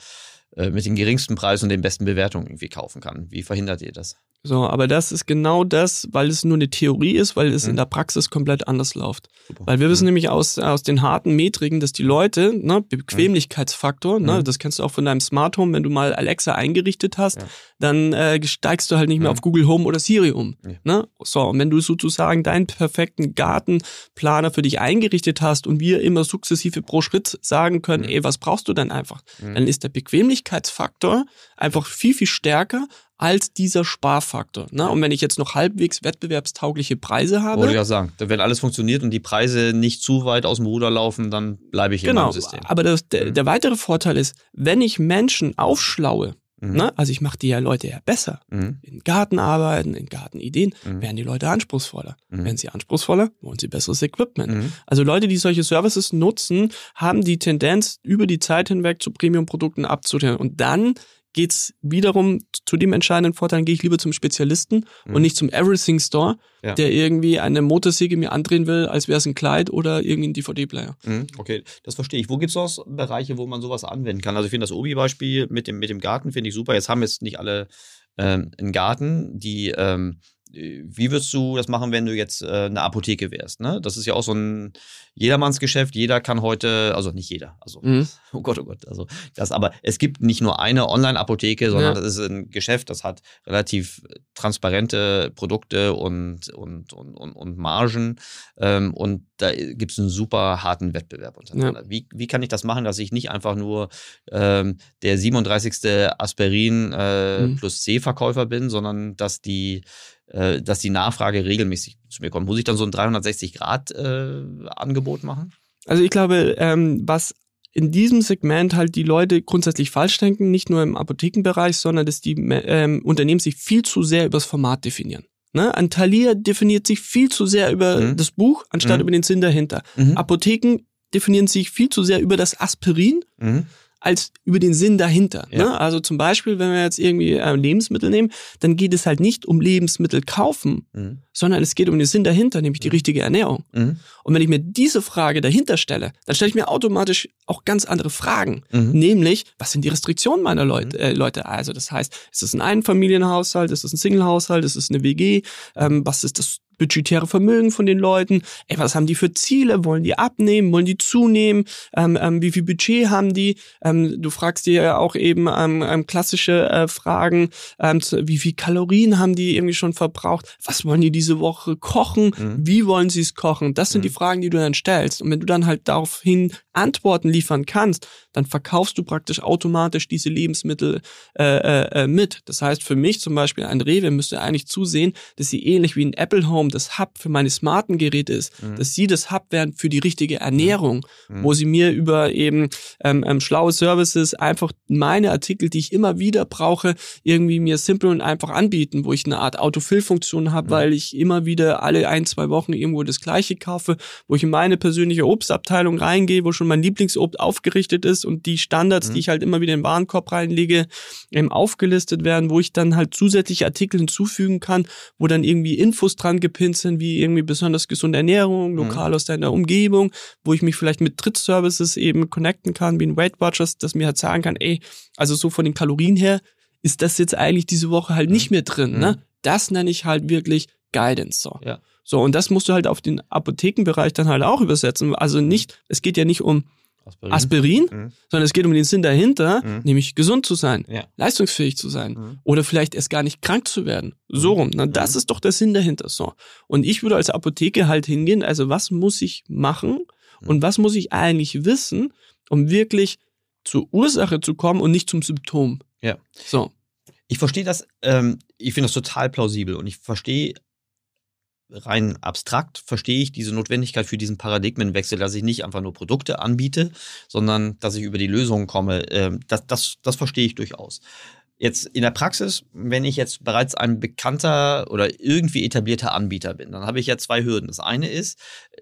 Speaker 1: äh, mit dem geringsten Preis und den besten Bewertungen irgendwie kaufen kann. Wie verhindert ihr das?
Speaker 2: So, aber das ist genau das, weil es nur eine Theorie ist, weil es
Speaker 1: Mhm.
Speaker 2: in der Praxis komplett anders läuft.
Speaker 1: Super.
Speaker 2: Weil wir wissen
Speaker 1: Mhm.
Speaker 2: nämlich aus, aus den harten Metriken, dass die Leute, ne, Bequemlichkeitsfaktor, ne,
Speaker 1: Mhm.
Speaker 2: das kennst du auch von deinem Smart Home, wenn du mal Alexa eingerichtet hast,
Speaker 1: Ja.
Speaker 2: dann äh, steigst du halt nicht mehr
Speaker 1: Mhm.
Speaker 2: auf Google Home oder Siri um.
Speaker 1: Ja.
Speaker 2: Ne? So, und wenn du sozusagen deinen perfekten Gartenplaner für dich eingerichtet hast und wir immer sukzessive pro Schritt sagen können,
Speaker 1: Mhm.
Speaker 2: ey, was brauchst du denn einfach?
Speaker 1: Mhm.
Speaker 2: Dann ist der Bequemlichkeitsfaktor einfach viel, viel stärker als dieser Sparfaktor. Ne? Und wenn ich jetzt noch halbwegs wettbewerbstaugliche Preise habe,
Speaker 1: Wollte ich auch sagen. Wenn alles funktioniert und die Preise nicht zu weit aus dem Ruder laufen, dann bleibe ich
Speaker 2: genau,
Speaker 1: meinem System.
Speaker 2: aber das, der,
Speaker 1: Mhm.
Speaker 2: der weitere Vorteil ist, wenn ich Menschen aufschlaue,
Speaker 1: Mhm.
Speaker 2: ne? also ich mache die ja Leute ja besser,
Speaker 1: Mhm.
Speaker 2: in Garten arbeiten, in Gartenideen,
Speaker 1: Mhm.
Speaker 2: werden die Leute anspruchsvoller.
Speaker 1: Mhm.
Speaker 2: Werden sie anspruchsvoller, wollen sie besseres Equipment.
Speaker 1: Mhm.
Speaker 2: Also Leute, die solche Services nutzen, haben die Tendenz, über die Zeit hinweg zu Premium-Produkten abzuteilen. Und dann geht's wiederum zu dem entscheidenden Vorteil, gehe ich lieber zum Spezialisten
Speaker 1: Mhm.
Speaker 2: und nicht zum Everything Store,
Speaker 1: Ja.
Speaker 2: der irgendwie eine Motorsäge mir andrehen will, als wäre es ein Kleid oder irgendwie ein DVD-Player.
Speaker 1: Mhm, Okay, das verstehe ich. Wo gibt es noch Bereiche, wo man sowas anwenden kann? Also ich finde das Obi-Beispiel mit dem, mit dem Garten finde ich super. Jetzt haben jetzt nicht alle ähm, einen Garten, die ähm, wie würdest du das machen, wenn du jetzt äh, eine Apotheke wärst? Ne? Das ist ja auch so ein Jedermannsgeschäft. Jeder kann heute, also nicht jeder, also
Speaker 2: Mhm. (laughs)
Speaker 1: oh Gott, oh Gott, also das, aber es gibt nicht nur eine Online-Apotheke, sondern
Speaker 2: Ja.
Speaker 1: das ist ein Geschäft, das hat relativ transparente Produkte und, und, und, und, und Margen ähm, und da gibt es einen super harten Wettbewerb untereinander. Wie, wie kann ich das machen, dass ich nicht einfach nur ähm, der 37. Aspirin äh,
Speaker 2: Mhm.
Speaker 1: plus C-Verkäufer bin, sondern dass die äh, dass die Nachfrage regelmäßig zu mir kommt. Muss ich dann so ein 360-Grad-Angebot machen?
Speaker 2: Also ich glaube, ähm, was in diesem Segment halt die Leute grundsätzlich falsch denken, nicht nur im Apothekenbereich, sondern dass die ähm, Unternehmen sich viel zu sehr über das Format definieren. Ne? Ein Talier definiert sich viel zu sehr über mhm. das Buch, anstatt mhm. über den Sinn dahinter. Mhm. Apotheken definieren sich viel zu sehr über das Aspirin mhm als über den Sinn dahinter. Ja. Ne? Also zum Beispiel, wenn wir jetzt irgendwie äh, Lebensmittel nehmen, dann geht es halt nicht um Lebensmittel kaufen, mhm. Sondern es geht um den Sinn dahinter, nämlich die mhm. richtige Ernährung. Mhm. Und wenn ich mir diese Frage dahinter stelle, dann stelle ich mir automatisch auch ganz andere Fragen, mhm. nämlich, was sind die Restriktionen meiner Leute? Mhm. Äh, Leute? Also das heißt, ist es ein Einfamilienhaushalt, ist es ein Singlehaushalt, ist es eine WG, ähm, was ist das budgetäre Vermögen von den Leuten, ey, was haben die für Ziele, wollen die abnehmen, wollen die zunehmen, ähm, ähm, wie viel Budget haben die, ähm, du fragst dir ja auch eben ähm, ähm, klassische äh, Fragen, ähm, wie viel Kalorien haben die irgendwie schon verbraucht, was wollen die diese Woche kochen, mhm. wie wollen sie es kochen, das sind mhm. die Fragen, die du dann stellst und wenn du dann halt daraufhin Antworten liefern kannst, dann verkaufst du praktisch automatisch diese Lebensmittel äh, äh, äh, mit. Das heißt für mich zum Beispiel ein Rewe müsste eigentlich zusehen, dass sie ähnlich wie ein Apple Home das Hub für meine smarten Geräte ist, mhm. dass sie das Hub werden für die richtige Ernährung, mhm. wo sie mir über eben ähm, ähm, schlaue Services einfach meine Artikel, die ich immer wieder brauche, irgendwie mir simpel und einfach anbieten, wo ich eine Art Autofill-Funktion habe, mhm. weil ich immer wieder alle ein, zwei Wochen irgendwo das gleiche kaufe, wo ich in meine persönliche Obstabteilung reingehe, wo schon mein Lieblingsobst aufgerichtet ist und die Standards, mhm. die ich halt immer wieder in den Warenkorb reinlege, eben aufgelistet werden, wo ich dann halt zusätzliche Artikel hinzufügen kann, wo dann irgendwie Infos dran gepinnt sind, wie irgendwie besonders gesunde Ernährung, mhm. lokal mhm. aus deiner Umgebung, wo ich mich vielleicht mit Drittservices eben connecten kann, wie ein Weight Watchers, das mir halt sagen kann, ey, also so von den Kalorien her ist das jetzt eigentlich diese Woche halt nicht mhm. mehr drin, ne? Mhm. Das nenne ich halt wirklich Guidance, so. Ja. So, und das musst du halt auf den Apothekenbereich dann halt auch übersetzen. Also nicht, es geht ja nicht um Aspirin, Aspirin mhm. sondern es geht um den Sinn dahinter, mhm. nämlich gesund zu sein, ja. leistungsfähig zu sein mhm. oder vielleicht erst gar nicht krank zu werden. So rum. Na, das mhm. ist doch der Sinn dahinter. So. Und ich würde als Apotheke halt hingehen, also was muss ich machen mhm. und was muss ich eigentlich wissen, um wirklich zur Ursache zu kommen und nicht zum Symptom.
Speaker 1: Ja. So. Ich verstehe das, ähm, ich finde das total plausibel und ich verstehe rein abstrakt verstehe ich diese Notwendigkeit für diesen Paradigmenwechsel, dass ich nicht einfach nur Produkte anbiete, sondern dass ich über die Lösungen komme. Ähm, das, das, das verstehe ich durchaus. Jetzt in der Praxis, wenn ich jetzt bereits ein bekannter oder irgendwie etablierter Anbieter bin, dann habe ich ja zwei Hürden. Das eine ist,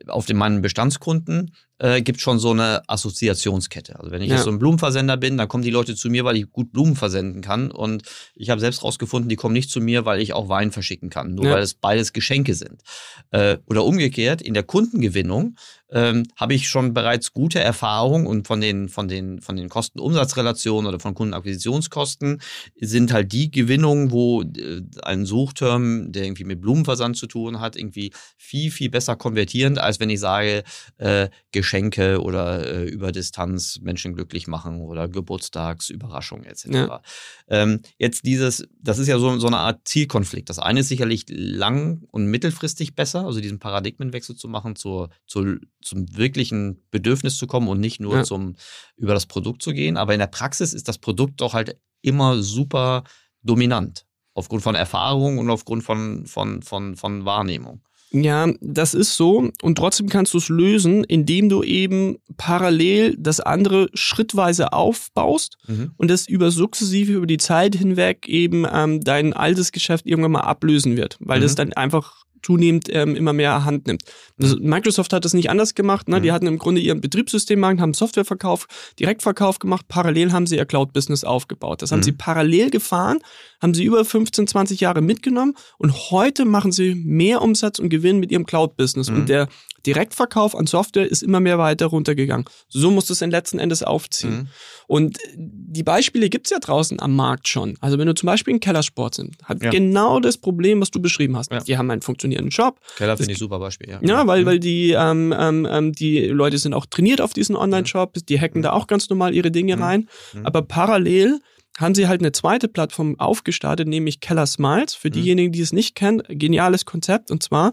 Speaker 1: auf den meinen Bestandskunden äh, gibt schon so eine Assoziationskette. Also wenn ich ja. jetzt so ein Blumenversender bin, dann kommen die Leute zu mir, weil ich gut Blumen versenden kann. Und ich habe selbst rausgefunden, die kommen nicht zu mir, weil ich auch Wein verschicken kann, nur ja. weil es beides Geschenke sind. Äh, oder umgekehrt, in der Kundengewinnung ähm, habe ich schon bereits gute Erfahrungen und von den, von den, von den Kosten-Umsatz-Relationen oder von Kundenakquisitionskosten sind halt die Gewinnungen, wo äh, ein Suchterm, der irgendwie mit Blumenversand zu tun hat, irgendwie viel, viel besser konvertierend, als wenn ich sage, äh, Geschenke oder äh, über Distanz Menschen glücklich machen oder Geburtstagsüberraschungen etc. Ja. Ähm, jetzt dieses, das ist ja so, so eine Art Zielkonflikt. Das eine ist sicherlich lang- und mittelfristig besser, also diesen Paradigmenwechsel zu machen, zur, zur, zum wirklichen Bedürfnis zu kommen und nicht nur ja. zum über das Produkt zu gehen. Aber in der Praxis ist das Produkt doch halt immer super dominant. Aufgrund von Erfahrung und aufgrund von, von, von, von Wahrnehmung.
Speaker 2: Ja, das ist so. Und trotzdem kannst du es lösen, indem du eben parallel das andere schrittweise aufbaust mhm. und das über sukzessive über die Zeit hinweg eben ähm, dein altes Geschäft irgendwann mal ablösen wird, weil mhm. das dann einfach zunehmend ähm, immer mehr Hand nimmt. Also Microsoft hat das nicht anders gemacht. Ne? Mhm. Die hatten im Grunde ihren Betriebssystemmarkt, haben Softwareverkauf, Direktverkauf gemacht. Parallel haben sie ihr Cloud-Business aufgebaut. Das haben mhm. sie parallel gefahren, haben sie über 15, 20 Jahre mitgenommen und heute machen sie mehr Umsatz und Gewinn mit ihrem Cloud-Business. Mhm. Und der Direktverkauf an Software ist immer mehr weiter runtergegangen. So muss es in letzten Endes aufziehen. Mhm. Und die Beispiele gibt's ja draußen am Markt schon. Also wenn du zum Beispiel in Kellersport sind, hat ja. genau das Problem, was du beschrieben hast. Ja. Die haben einen funktionierenden Job.
Speaker 1: Keller finde ich super Beispiel, ja.
Speaker 2: Ja, weil, mhm. weil die, ähm, ähm, ähm, die Leute sind auch trainiert auf diesen Online-Shop, die hacken mhm. da auch ganz normal ihre Dinge mhm. rein. Mhm. Aber parallel haben sie halt eine zweite Plattform aufgestartet, nämlich Keller Smiles. Für mhm. diejenigen, die es nicht kennen, geniales Konzept. Und zwar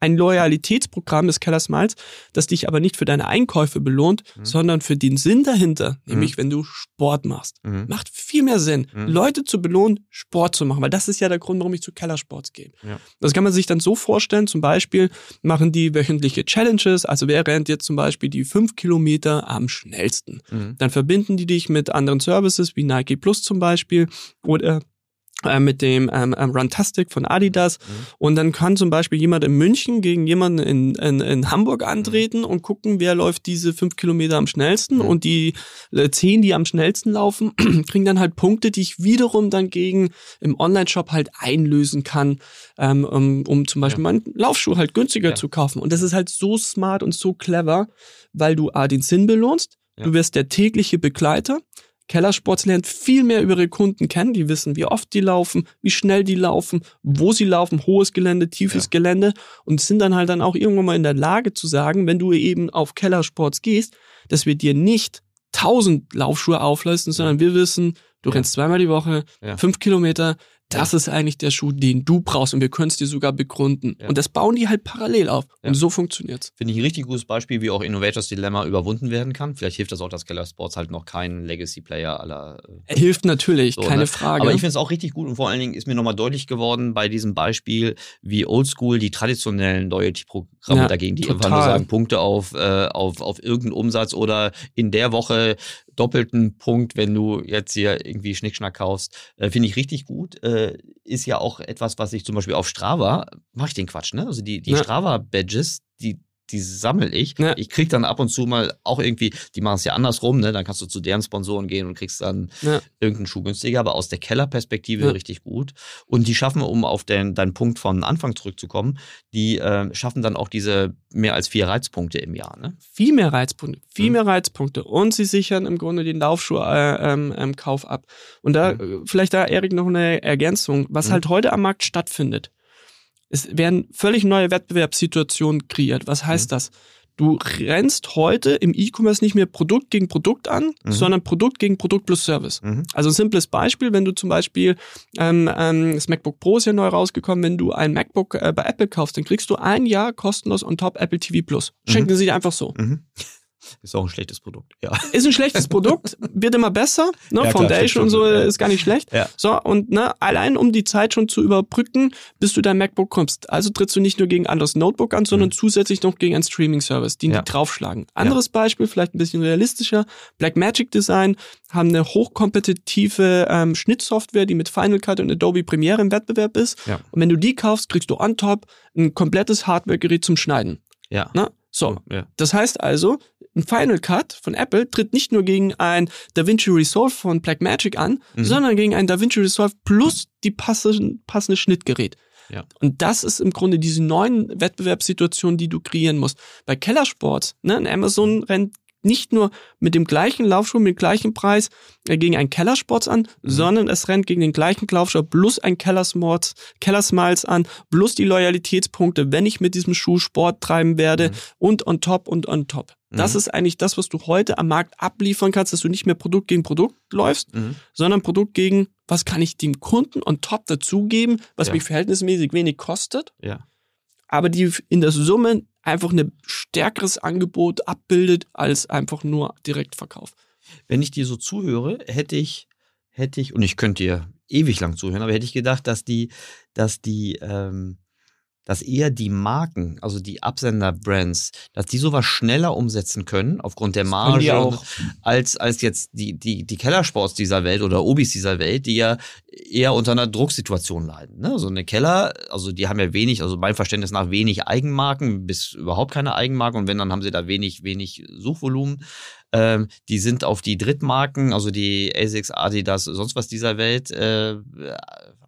Speaker 2: ein Loyalitätsprogramm des Keller Smiles, das dich aber nicht für deine Einkäufe belohnt, mhm. sondern für den Sinn dahinter, nämlich mhm. wenn du Sport machst. Mhm. Macht viel mehr Sinn, mhm. Leute zu belohnen, Sport zu machen, weil das ist ja der Grund, warum ich zu Kellersports gehe. Ja. Das kann man sich dann so vorstellen, zum Beispiel machen die wöchentliche Challenges, also wer rennt jetzt zum Beispiel die fünf Kilometer am schnellsten? Mhm. Dann verbinden die dich mit anderen Services wie Nike Plus zum Beispiel oder äh, mit dem ähm, ähm, Runtastic von Adidas. Mhm. Und dann kann zum Beispiel jemand in München gegen jemanden in, in, in Hamburg mhm. antreten mhm. und gucken, wer läuft diese fünf Kilometer am schnellsten. Mhm. Und die äh, zehn, die am schnellsten laufen, (clears throat) kriegen dann halt Punkte, die ich wiederum dann gegen im Online-Shop halt einlösen kann, ähm, um, um zum Beispiel ja. meinen Laufschuh halt günstiger ja. zu kaufen. Und das ist halt so smart und so clever, weil du A, den Sinn belohnst, ja. du wirst der tägliche Begleiter Kellersports lernt viel mehr über ihre Kunden kennen. Die wissen, wie oft die laufen, wie schnell die laufen, wo sie laufen, hohes Gelände, tiefes ja. Gelände und sind dann halt dann auch irgendwann mal in der Lage zu sagen, wenn du eben auf Kellersports gehst, dass wir dir nicht tausend Laufschuhe aufleisten, sondern wir wissen, du ja. rennst zweimal die Woche, ja. fünf Kilometer, das ja. ist eigentlich der Schuh, den du brauchst und wir können es dir sogar begründen. Ja. Und das bauen die halt parallel auf. Und so funktioniert's.
Speaker 1: Finde ich ein richtig gutes Beispiel, wie auch Innovators Dilemma überwunden werden kann. Vielleicht hilft das auch, dass Keller Sports halt noch kein Legacy-Player aller.
Speaker 2: Äh, hilft natürlich, so, keine ne? Frage.
Speaker 1: Aber ich finde es auch richtig gut und vor allen Dingen ist mir nochmal deutlich geworden bei diesem Beispiel, wie oldschool die traditionellen Loyalty-Programme dagegen, die total. einfach nur sagen, Punkte auf, äh, auf, auf irgendeinen Umsatz oder in der Woche doppelten Punkt, wenn du jetzt hier irgendwie Schnickschnack kaufst. Äh, Finde ich richtig gut. Äh, ist ja auch etwas, was ich zum Beispiel auf Strava, mache ich den Quatsch, ne? Also die, die ja. Strava-Badges, die die sammle ich. Ja. Ich krieg dann ab und zu mal auch irgendwie, die machen es ja andersrum, ne? Dann kannst du zu deren Sponsoren gehen und kriegst dann ja. irgendeinen Schuh günstiger, aber aus der Kellerperspektive ja. richtig gut. Und die schaffen, um auf den, deinen Punkt von Anfang zurückzukommen, die äh, schaffen dann auch diese mehr als vier Reizpunkte im Jahr. Ne?
Speaker 2: Viel mehr Reizpunkte, viel mhm. mehr Reizpunkte. Und sie sichern im Grunde den Laufschuh-Kauf äh, ähm, ab. Und da, mhm. vielleicht da, Erik, noch eine Ergänzung. Was mhm. halt heute am Markt stattfindet, es werden völlig neue Wettbewerbssituationen kreiert. Was heißt mhm. das? Du rennst heute im E-Commerce nicht mehr Produkt gegen Produkt an, mhm. sondern Produkt gegen Produkt plus Service. Mhm. Also ein simples Beispiel, wenn du zum Beispiel ähm, ähm, das MacBook Pro ist ja neu rausgekommen, wenn du ein MacBook äh, bei Apple kaufst, dann kriegst du ein Jahr kostenlos on top Apple TV Plus. Schenken mhm. sie dir einfach so.
Speaker 1: Ist auch ein schlechtes Produkt, ja.
Speaker 2: Ist ein schlechtes Produkt, wird immer besser. Ne? Ja, Foundation und so ja. ist gar nicht schlecht. Ja. So, und ne, allein um die Zeit schon zu überbrücken, bis du dein MacBook kommst. Also trittst du nicht nur gegen ein anderes Notebook an, sondern mhm. zusätzlich noch gegen einen Streaming-Service, den die draufschlagen. Anderes Beispiel, vielleicht ein bisschen realistischer. Blackmagic Design haben eine hochkompetitive ähm, Schnittsoftware, die mit Final Cut und Adobe Premiere im Wettbewerb ist. Und wenn du die kaufst, kriegst du on top ein komplettes Hardware-Gerät zum Schneiden. Ja. Ne? So, ja. das heißt also, ein Final Cut von Apple tritt nicht nur gegen ein DaVinci Resolve von Blackmagic an, mhm. sondern gegen ein DaVinci Resolve plus die passende, passende Schnittgerät. Ja. Und das ist im Grunde diese neuen Wettbewerbssituationen, die du kreieren musst. Bei Kellersports, ne, Amazon rennt nicht nur mit dem gleichen Laufschuh, mit dem gleichen Preis äh, gegen einen Kellersports an, mhm. sondern es rennt gegen den gleichen Laufschuh plus ein Kellersmiles, Kellersmiles an, plus die Loyalitätspunkte, wenn ich mit diesem Schuh Sport treiben werde mhm. und on top und on top. Das mhm. ist eigentlich das, was du heute am Markt abliefern kannst, dass du nicht mehr Produkt gegen Produkt läufst, mhm. sondern Produkt gegen, was kann ich dem Kunden on top dazugeben, was ja. mich verhältnismäßig wenig kostet. Ja. Aber die in der Summe einfach ein stärkeres Angebot abbildet als einfach nur Direktverkauf.
Speaker 1: Wenn ich dir so zuhöre, hätte ich, hätte ich, und ich könnte dir ewig lang zuhören, aber hätte ich gedacht, dass die, dass die, ähm, dass eher die Marken, also die Absender-Brands, dass die sowas schneller umsetzen können, aufgrund der Marge, auch. als, als jetzt die, die, die Kellersports dieser Welt oder Obis dieser Welt, die ja eher unter einer Drucksituation leiden. Ne? So eine Keller, also die haben ja wenig, also mein Verständnis nach wenig Eigenmarken, bis überhaupt keine Eigenmarken und wenn, dann haben sie da wenig, wenig Suchvolumen. Ähm, die sind auf die Drittmarken, also die ASICS, Adidas, sonst was dieser Welt äh,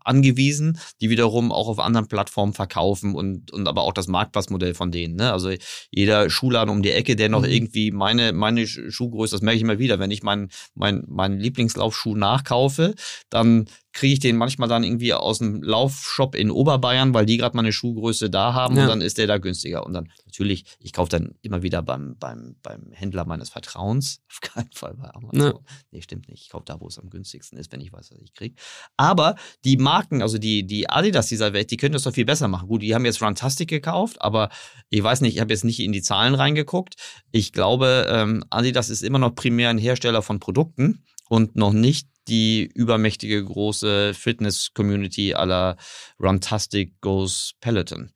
Speaker 1: angewiesen, die wiederum auch auf anderen Plattformen verkaufen und, und aber auch das Marktplatzmodell von denen. Ne? Also jeder Schuhladen um die Ecke, der noch mhm. irgendwie meine, meine Schuhgröße, das merke ich immer wieder, wenn ich meinen mein, mein Lieblingslaufschuh nachkaufe, dann kriege ich den manchmal dann irgendwie aus dem Laufshop in Oberbayern, weil die gerade mal eine Schuhgröße da haben ja. und dann ist der da günstiger. Und dann natürlich, ich kaufe dann immer wieder beim, beim, beim Händler meines Vertrauens. (laughs) Auf keinen Fall bei Amazon. Ja. Nee, stimmt nicht. Ich kaufe da, wo es am günstigsten ist, wenn ich weiß, was ich kriege. Aber die Marke Marken, also die, die Adidas dieser Welt, die können das doch viel besser machen. Gut, die haben jetzt Runtastic gekauft, aber ich weiß nicht, ich habe jetzt nicht in die Zahlen reingeguckt. Ich glaube, ähm, Adidas ist immer noch primär ein Hersteller von Produkten und noch nicht die übermächtige große Fitness-Community aller Runtastic Goes Peloton.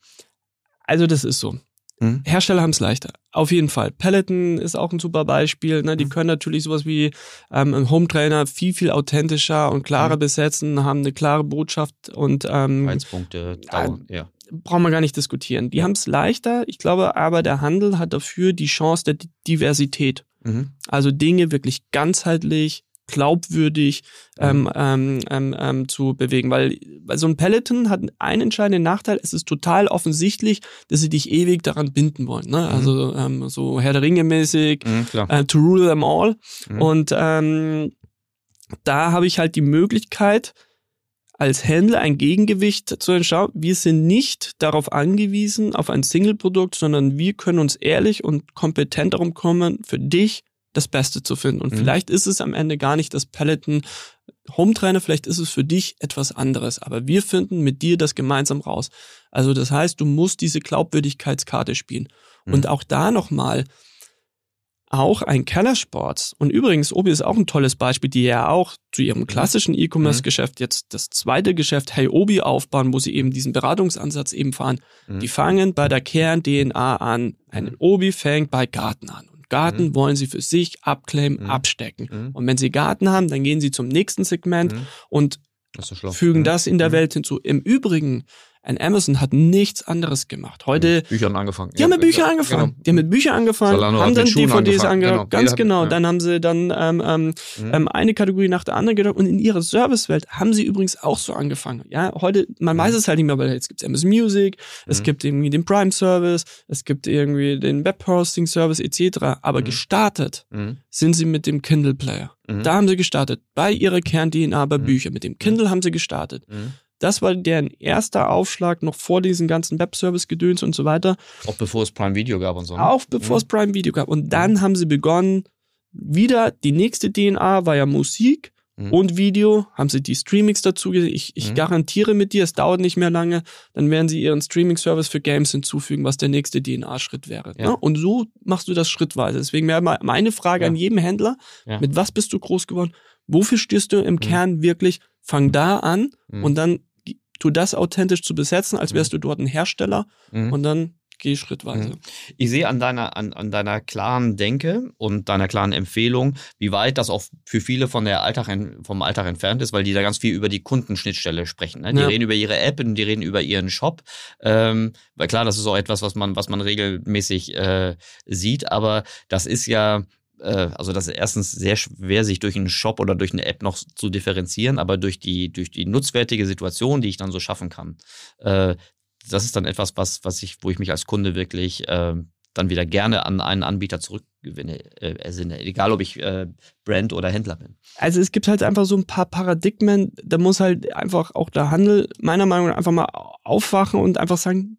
Speaker 2: Also das ist so. Mhm. Hersteller haben es leichter. Auf jeden Fall. Peloton ist auch ein super Beispiel. Ne? Die mhm. können natürlich sowas wie ähm, ein Home Trainer viel, viel authentischer und klarer mhm. besetzen, haben eine klare Botschaft und ähm,
Speaker 1: Reizpunkte, Dauer, ja.
Speaker 2: Brauchen wir gar nicht diskutieren. Die ja. haben es leichter. Ich glaube aber, der Handel hat dafür die Chance der Diversität. Mhm. Also Dinge wirklich ganzheitlich glaubwürdig ähm, mhm. ähm, ähm, ähm, zu bewegen. Weil, weil so ein Peloton hat einen entscheidenden Nachteil, es ist total offensichtlich, dass sie dich ewig daran binden wollen. Ne? Mhm. Also ähm, so Herr der Ringe mäßig, mhm, äh, to rule them all. Mhm. Und ähm, da habe ich halt die Möglichkeit, als Händler ein Gegengewicht zu entscheiden. Wir sind nicht darauf angewiesen, auf ein Single-Produkt, sondern wir können uns ehrlich und kompetent darum kommen, für dich das Beste zu finden. Und mhm. vielleicht ist es am Ende gar nicht das Peloton Home Trainer, vielleicht ist es für dich etwas anderes. Aber wir finden mit dir das gemeinsam raus. Also das heißt, du musst diese Glaubwürdigkeitskarte spielen. Mhm. Und auch da nochmal, auch ein Keller Sports. Und übrigens, Obi ist auch ein tolles Beispiel, die ja auch zu ihrem mhm. klassischen E-Commerce-Geschäft mhm. jetzt das zweite Geschäft Hey Obi aufbauen, wo sie eben diesen Beratungsansatz eben fahren. Mhm. Die fangen bei der Kern-DNA an. Ein mhm. Obi fängt bei Garten an. Garten mhm. wollen sie für sich abclaimen, mhm. abstecken. Mhm. Und wenn sie Garten haben, dann gehen sie zum nächsten Segment mhm. und fügen mhm. das in der mhm. Welt hinzu. Im Übrigen ein Amazon hat nichts anderes gemacht. Heute.
Speaker 1: Büchern angefangen.
Speaker 2: Die haben mit Büchern angefangen. Genau. Die haben mit Büchern angefangen, Zalando haben dann DVDs angefangen. Genau. Ganz genau. Dann haben sie dann ähm, ähm, mhm. Ähm, eine Kategorie nach der anderen gedacht. Und in ihrer Servicewelt haben sie übrigens auch so angefangen. Ja, heute, man mhm. weiß es halt nicht mehr, weil jetzt gibt es Amazon Music, mhm. es gibt irgendwie den Prime Service, es gibt irgendwie den Web Hosting Service etc. Aber mhm. gestartet mhm. sind sie mit dem Kindle Player. Mhm. Da haben sie gestartet. Bei ihrer Kern-DNA bei Büchern. Mit dem Kindle haben sie gestartet. Das war deren erster Aufschlag noch vor diesen ganzen Webservice-Gedöns und so weiter.
Speaker 1: Auch bevor es Prime Video gab und so.
Speaker 2: Ne? Auch bevor mhm. es Prime Video gab. Und dann mhm. haben sie begonnen, wieder die nächste DNA war ja Musik mhm. und Video, haben sie die Streamings dazu gesehen. Ich, ich mhm. garantiere mit dir, es dauert nicht mehr lange, dann werden sie ihren Streaming-Service für Games hinzufügen, was der nächste DNA-Schritt wäre. Ja. Ne? Und so machst du das schrittweise. Deswegen wäre meine Frage ja. an jedem Händler, ja. mit was bist du groß geworden? Wofür stehst du im mhm. Kern wirklich? Fang da an mhm. und dann tu das authentisch zu besetzen, als wärst mhm. du dort ein Hersteller mhm. und dann geh schrittweise. Mhm.
Speaker 1: Ich sehe an deiner, an, an deiner klaren Denke und deiner klaren Empfehlung, wie weit das auch für viele von der Alltag, vom Alltag entfernt ist, weil die da ganz viel über die Kundenschnittstelle sprechen. Ne? Die ja. reden über ihre App und die reden über ihren Shop. Ähm, weil klar, das ist auch etwas, was man, was man regelmäßig äh, sieht, aber das ist ja also das ist erstens sehr schwer, sich durch einen Shop oder durch eine App noch zu differenzieren, aber durch die, durch die nutzwertige Situation, die ich dann so schaffen kann, äh, das ist dann etwas, was, was ich, wo ich mich als Kunde wirklich äh, dann wieder gerne an einen Anbieter zurückgewinne, äh, ersinne, egal ob ich äh, Brand oder Händler bin.
Speaker 2: Also es gibt halt einfach so ein paar Paradigmen, da muss halt einfach auch der Handel meiner Meinung nach einfach mal aufwachen und einfach sagen,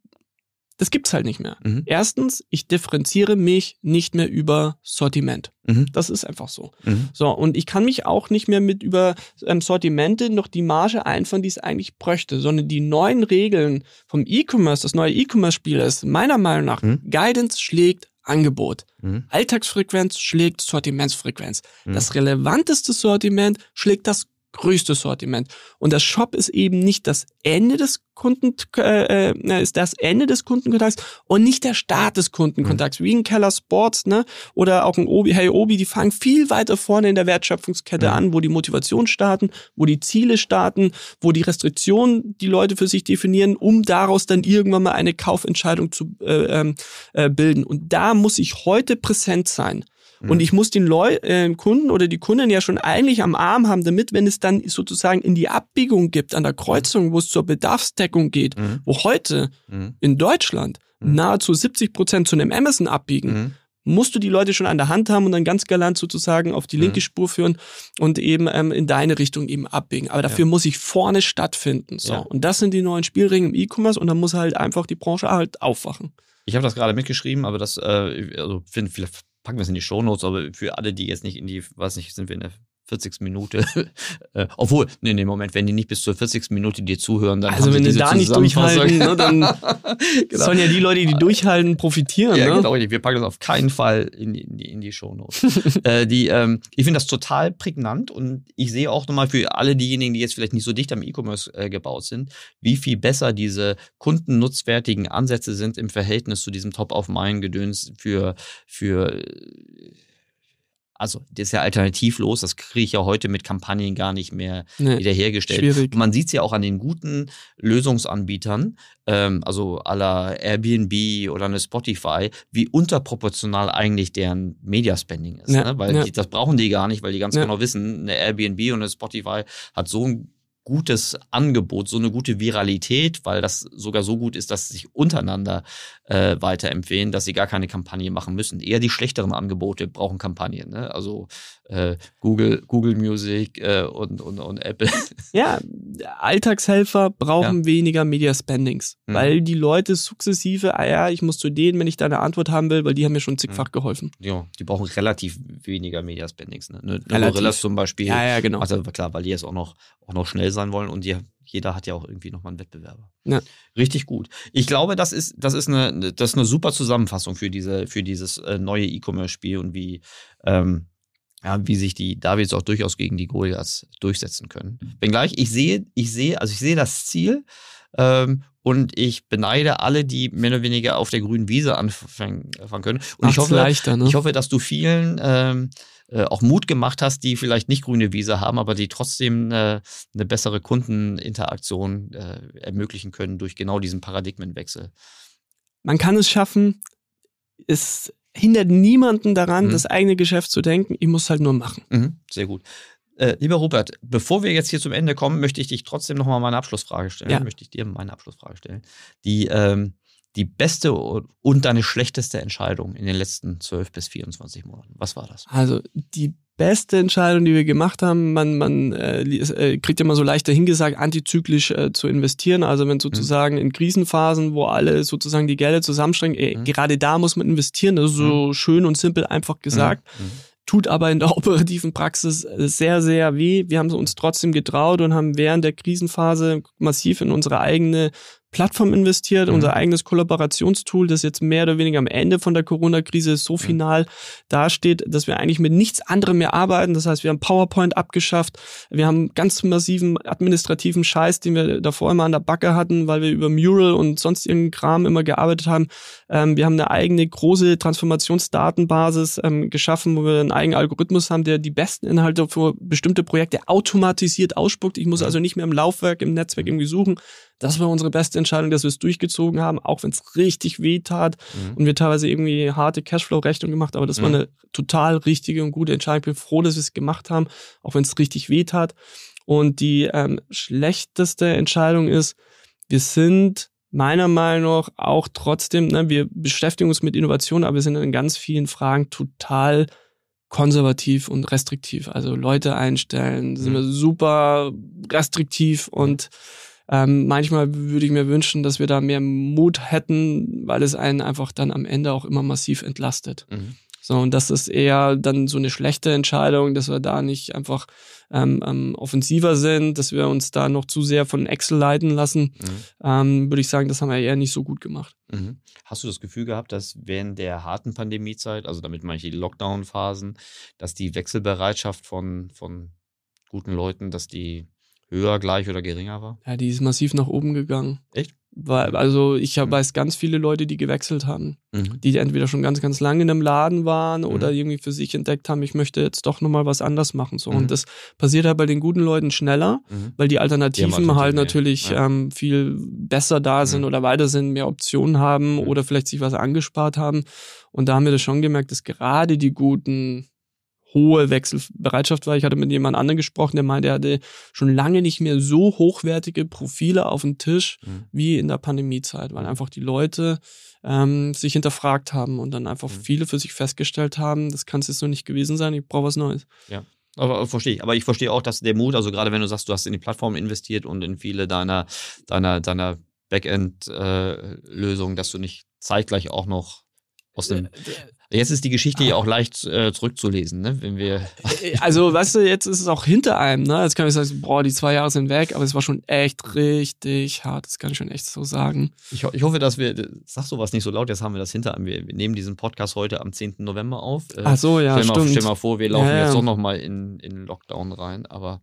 Speaker 2: das gibt's halt nicht mehr. Mhm. Erstens, ich differenziere mich nicht mehr über Sortiment. Mhm. Das ist einfach so. Mhm. So, und ich kann mich auch nicht mehr mit über ähm, Sortimente noch die Marge einfahren, die es eigentlich bräuchte, sondern die neuen Regeln vom E-Commerce, das neue E-Commerce-Spiel ist meiner Meinung nach, mhm. Guidance schlägt Angebot. Mhm. Alltagsfrequenz schlägt Sortimentsfrequenz. Mhm. Das relevanteste Sortiment schlägt das größte Sortiment. Und das Shop ist eben nicht das Ende des Kunden, äh, äh, ist das Ende des Kundenkontakts und nicht der Start des Kundenkontakts. Mhm. Wie ein Keller Sports, ne? Oder auch ein Obi, Hey Obi, die fangen viel weiter vorne in der Wertschöpfungskette mhm. an, wo die Motivation starten, wo die Ziele starten, wo die Restriktionen die Leute für sich definieren, um daraus dann irgendwann mal eine Kaufentscheidung zu äh, ähm, äh, bilden. Und da muss ich heute präsent sein. Und mhm. ich muss den Leu äh, Kunden oder die Kunden ja schon eigentlich am Arm haben, damit, wenn es dann sozusagen in die Abbiegung gibt, an der Kreuzung, wo es zur Bedarfsdeckung geht, mhm. wo heute mhm. in Deutschland mhm. nahezu 70 Prozent zu einem Amazon abbiegen, musst du die Leute schon an der Hand haben und dann ganz galant sozusagen auf die linke mhm. Spur führen und eben ähm, in deine Richtung eben abbiegen. Aber dafür ja. muss ich vorne stattfinden. So. Ja. Und das sind die neuen Spielregeln im E-Commerce und dann muss halt einfach die Branche halt aufwachen.
Speaker 1: Ich habe das gerade mitgeschrieben, aber das äh, also finde vielleicht packen wir es in die Shownotes, aber für alle, die jetzt nicht in die, weiß nicht, sind wir in der 40. Minute. (laughs) äh, obwohl, nee, nee, Moment, wenn die nicht bis zur 40. Minute dir zuhören, dann
Speaker 2: Also wenn die da nicht durchhalten, ne, dann
Speaker 1: genau. (laughs)
Speaker 2: sollen ja die Leute, die durchhalten, profitieren.
Speaker 1: Ja,
Speaker 2: ne?
Speaker 1: genau. Wir packen das auf keinen Fall in die, in die, in die Shownotes. (laughs) äh, die, ähm, ich finde das total prägnant und ich sehe auch nochmal für alle diejenigen, die jetzt vielleicht nicht so dicht am E-Commerce äh, gebaut sind, wie viel besser diese kundennutzwertigen Ansätze sind im Verhältnis zu diesem Top-of-Mind-Gedöns für, für äh, also das ist ja alternativlos, das kriege ich ja heute mit Kampagnen gar nicht mehr
Speaker 2: Nee,
Speaker 1: wiederhergestellt.
Speaker 2: schwierig.
Speaker 1: Und man sieht es ja auch an den guten Lösungsanbietern, ähm, also aller Airbnb oder eine Spotify, wie unterproportional eigentlich deren Media-Spending ist.
Speaker 2: Ja,
Speaker 1: ne? Weil
Speaker 2: ja.
Speaker 1: die, das brauchen die gar nicht, weil die ganz
Speaker 2: Ja.
Speaker 1: genau wissen, eine Airbnb und eine Spotify hat so ein gutes Angebot, so eine gute Viralität, weil das sogar so gut ist, dass sie sich untereinander äh, weiterempfehlen, dass sie gar keine Kampagne machen müssen. Eher die schlechteren Angebote brauchen Kampagnen. Ne? Also äh, Google, Google Music äh, und, und, und Apple. (laughs)
Speaker 2: Ja, Alltagshelfer brauchen weniger Media Spendings,
Speaker 1: Mhm.
Speaker 2: weil die Leute sukzessive, ah ja, ich muss zu denen, wenn ich da eine Antwort haben will, weil die haben mir schon zigfach
Speaker 1: Mhm.
Speaker 2: geholfen.
Speaker 1: ja, die brauchen relativ weniger Media Spendings. Ne? Eine, eine
Speaker 2: Relativ.
Speaker 1: Gorillas zum Beispiel.
Speaker 2: Ja, ja, genau.
Speaker 1: Also klar, weil die jetzt auch noch, auch noch schnell sein wollen und die, jeder hat ja auch irgendwie nochmal einen Wettbewerber.
Speaker 2: Ja.
Speaker 1: Richtig gut. Ich glaube, das ist, das ist eine, das ist eine super Zusammenfassung für diese, für dieses äh, neue E-Commerce-Spiel und wie, ähm, ja, wie sich die Davids auch durchaus gegen die Goliaths durchsetzen können. Wenngleich, ich sehe, ich sehe, also ich sehe das Ziel ähm, und ich beneide alle, die mehr oder weniger auf der grünen Wiese anfangen, anfangen können. Und ich hoffe,
Speaker 2: leichter, ne?
Speaker 1: ich hoffe, dass du vielen ähm, äh, auch Mut gemacht hast, die vielleicht nicht grüne Wiese haben, aber die trotzdem äh, eine bessere Kundeninteraktion äh, ermöglichen können durch genau diesen Paradigmenwechsel.
Speaker 2: Man kann es schaffen, es hindert niemanden daran,
Speaker 1: Mhm.
Speaker 2: das eigene Geschäft zu denken, ich muss halt nur machen.
Speaker 1: Mhm, sehr gut. Äh, lieber Robert, bevor wir jetzt hier zum Ende kommen, möchte ich dich trotzdem nochmal meine Abschlussfrage stellen.
Speaker 2: Ja.
Speaker 1: Möchte ich dir meine Abschlussfrage stellen. Die, ähm, die beste und deine schlechteste Entscheidung in den letzten 12 bis 24 Monaten. Was war das?
Speaker 2: Also die beste Entscheidung, die wir gemacht haben, man, man äh, äh, kriegt ja immer so leicht dahingesagt, antizyklisch äh, zu investieren. Also wenn sozusagen in Krisenphasen, wo alle sozusagen die Gelder zusammenstrengen, ey,
Speaker 1: Mhm.
Speaker 2: gerade da muss man investieren. Das ist so schön und simpel einfach gesagt.
Speaker 1: Mhm.
Speaker 2: tut aber in der (laughs) operativen Praxis äh, sehr, sehr weh. Wir haben uns trotzdem getraut und haben während der Krisenphase massiv in unsere eigene Plattform investiert,
Speaker 1: Mhm.
Speaker 2: unser eigenes Kollaborationstool, das jetzt mehr oder weniger am Ende von der Corona-Krise so final dasteht, dass wir eigentlich mit nichts anderem mehr arbeiten. Das heißt, wir haben PowerPoint abgeschafft, wir haben ganz massiven administrativen Scheiß, den wir davor immer an der Backe hatten, weil wir über Mural und sonst irgendeinen Kram immer gearbeitet haben. Ähm, wir haben eine eigene große Transformationsdatenbasis ähm, geschaffen, wo wir einen eigenen Algorithmus haben, der die besten Inhalte für bestimmte Projekte automatisiert ausspuckt. Ich muss also nicht mehr im Laufwerk, im Netzwerk irgendwie suchen. Das war unsere beste Entscheidung, dass wir es durchgezogen haben, auch wenn es richtig weh tat
Speaker 1: Mhm.
Speaker 2: und wir teilweise irgendwie harte Cashflow-Rechnung gemacht, aber das war
Speaker 1: Mhm.
Speaker 2: eine total richtige und gute Entscheidung. Ich bin froh, dass wir es gemacht haben, auch wenn es richtig weh tat. Und die ähm, schlechteste Entscheidung ist, wir sind meiner Meinung nach auch trotzdem, ne, wir beschäftigen uns mit Innovation, aber wir sind in ganz vielen Fragen total konservativ und restriktiv. Also Leute einstellen, sind
Speaker 1: Mhm.
Speaker 2: wir super restriktiv und ähm, manchmal würde ich mir wünschen, dass wir da mehr Mut hätten, weil es einen einfach dann am Ende auch immer massiv entlastet.
Speaker 1: Mhm.
Speaker 2: So, und das ist eher dann so eine schlechte Entscheidung, dass wir da nicht einfach ähm, ähm, offensiver sind, dass wir uns da noch zu sehr von Excel leiten lassen.
Speaker 1: Mhm.
Speaker 2: Ähm, würde ich sagen, das haben wir eher nicht so gut gemacht.
Speaker 1: Mhm. Hast du das Gefühl gehabt, dass während der harten Pandemiezeit, also damit die Lockdown-Phasen, dass die Wechselbereitschaft von, von guten Leuten, dass die höher, gleich oder geringer war?
Speaker 2: Ja, die ist massiv nach oben gegangen.
Speaker 1: Echt?
Speaker 2: Weil, also ich hab,
Speaker 1: Mhm.
Speaker 2: weiß ganz viele Leute, die gewechselt haben,
Speaker 1: Mhm.
Speaker 2: die entweder schon ganz, ganz lange in einem Laden waren oder
Speaker 1: Mhm.
Speaker 2: irgendwie für sich entdeckt haben, ich möchte jetzt doch nochmal was anders machen. So.
Speaker 1: Mhm.
Speaker 2: Und das passiert halt bei den guten Leuten schneller,
Speaker 1: Mhm.
Speaker 2: weil die Alternativen halt
Speaker 1: mehr,
Speaker 2: natürlich
Speaker 1: ja.
Speaker 2: ähm, viel besser da sind
Speaker 1: Mhm.
Speaker 2: oder weiter sind, mehr Optionen haben
Speaker 1: Mhm.
Speaker 2: oder vielleicht sich was angespart haben. Und da haben wir das schon gemerkt, dass gerade die guten hohe Wechselbereitschaft war. Ich hatte mit jemand anderem gesprochen, der meinte, er hatte schon lange nicht mehr so hochwertige Profile auf dem Tisch
Speaker 1: Mhm.
Speaker 2: wie in der Pandemiezeit, weil einfach die Leute ähm, sich hinterfragt haben und dann einfach
Speaker 1: Mhm.
Speaker 2: viele für sich festgestellt haben, das kann es jetzt so nicht gewesen sein, ich brauche was Neues.
Speaker 1: Aber, aber verstehe ich. Aber ich verstehe auch, dass der Mut, also gerade wenn du sagst, du hast in die Plattform investiert und in viele deiner, deiner, deiner Backend-Lösungen, dass du nicht zeitgleich auch noch aus dem Jetzt ist die Geschichte ja auch leicht äh, zurückzulesen, ne? wenn wir.
Speaker 2: Also, weißt du, jetzt ist es auch hinter einem, ne? Jetzt kann ich sagen, boah, die zwei Jahre sind weg, aber es war schon echt richtig hart, das kann ich schon echt so sagen.
Speaker 1: Ich, ich hoffe, dass wir, sag sowas nicht so laut, jetzt haben wir das hinter einem. Wir, wir nehmen diesen Podcast heute am 10. November auf.
Speaker 2: Äh, Ach so, ja,
Speaker 1: stell mal,
Speaker 2: stimmt.
Speaker 1: Stell mal vor, wir laufen
Speaker 2: Ja, ja.
Speaker 1: jetzt doch nochmal in, in Lockdown rein, aber.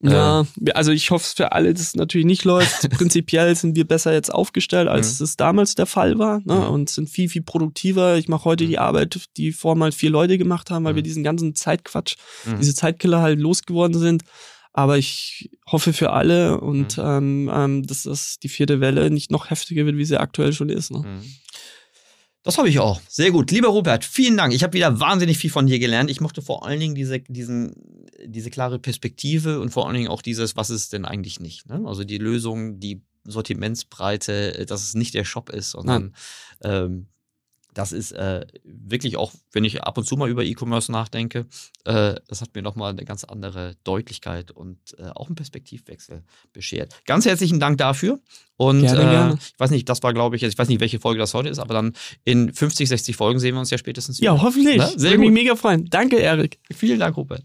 Speaker 2: Ja, also ich hoffe es für alle, dass es natürlich nicht läuft. (laughs) Prinzipiell sind wir besser jetzt aufgestellt, als
Speaker 1: Mhm.
Speaker 2: es damals der Fall war ne?
Speaker 1: Mhm.
Speaker 2: und sind viel, viel produktiver. Ich mache heute die Arbeit, die vormals vier Leute gemacht haben, weil
Speaker 1: Mhm.
Speaker 2: wir diesen ganzen Zeitquatsch,
Speaker 1: Mhm.
Speaker 2: diese Zeitkiller halt losgeworden sind. Aber ich hoffe für alle und
Speaker 1: Mhm.
Speaker 2: ähm, ähm, dass das die vierte Welle nicht noch heftiger wird, wie sie aktuell schon ist. Ne?
Speaker 1: Das habe ich auch. Sehr gut. Lieber Rupert, vielen Dank. Ich habe wieder wahnsinnig viel von dir gelernt. Ich mochte vor allen Dingen diese, diesen, diese klare Perspektive und vor allen Dingen auch dieses, was ist denn eigentlich nicht. Ne? Also die Lösung, die Sortimentsbreite, äh, dass es nicht der Shop ist, sondern ähm, das ist äh, wirklich auch, wenn ich ab und zu mal über E-Commerce nachdenke, äh, das hat mir nochmal eine ganz andere Deutlichkeit und äh, auch einen Perspektivwechsel beschert. Ganz herzlichen Dank dafür. Und
Speaker 2: Gerne,
Speaker 1: äh,
Speaker 2: gerne.
Speaker 1: ich weiß nicht, das war, glaube ich, jetzt- ich weiß nicht, welche Folge das heute ist, aber dann in 50, 60 Folgen sehen wir uns ja spätestens wieder.
Speaker 2: Ja, hoffentlich.
Speaker 1: Ne? Sehr
Speaker 2: Würde mich mega freuen. Danke, Erik.
Speaker 1: Vielen Dank, Rupert.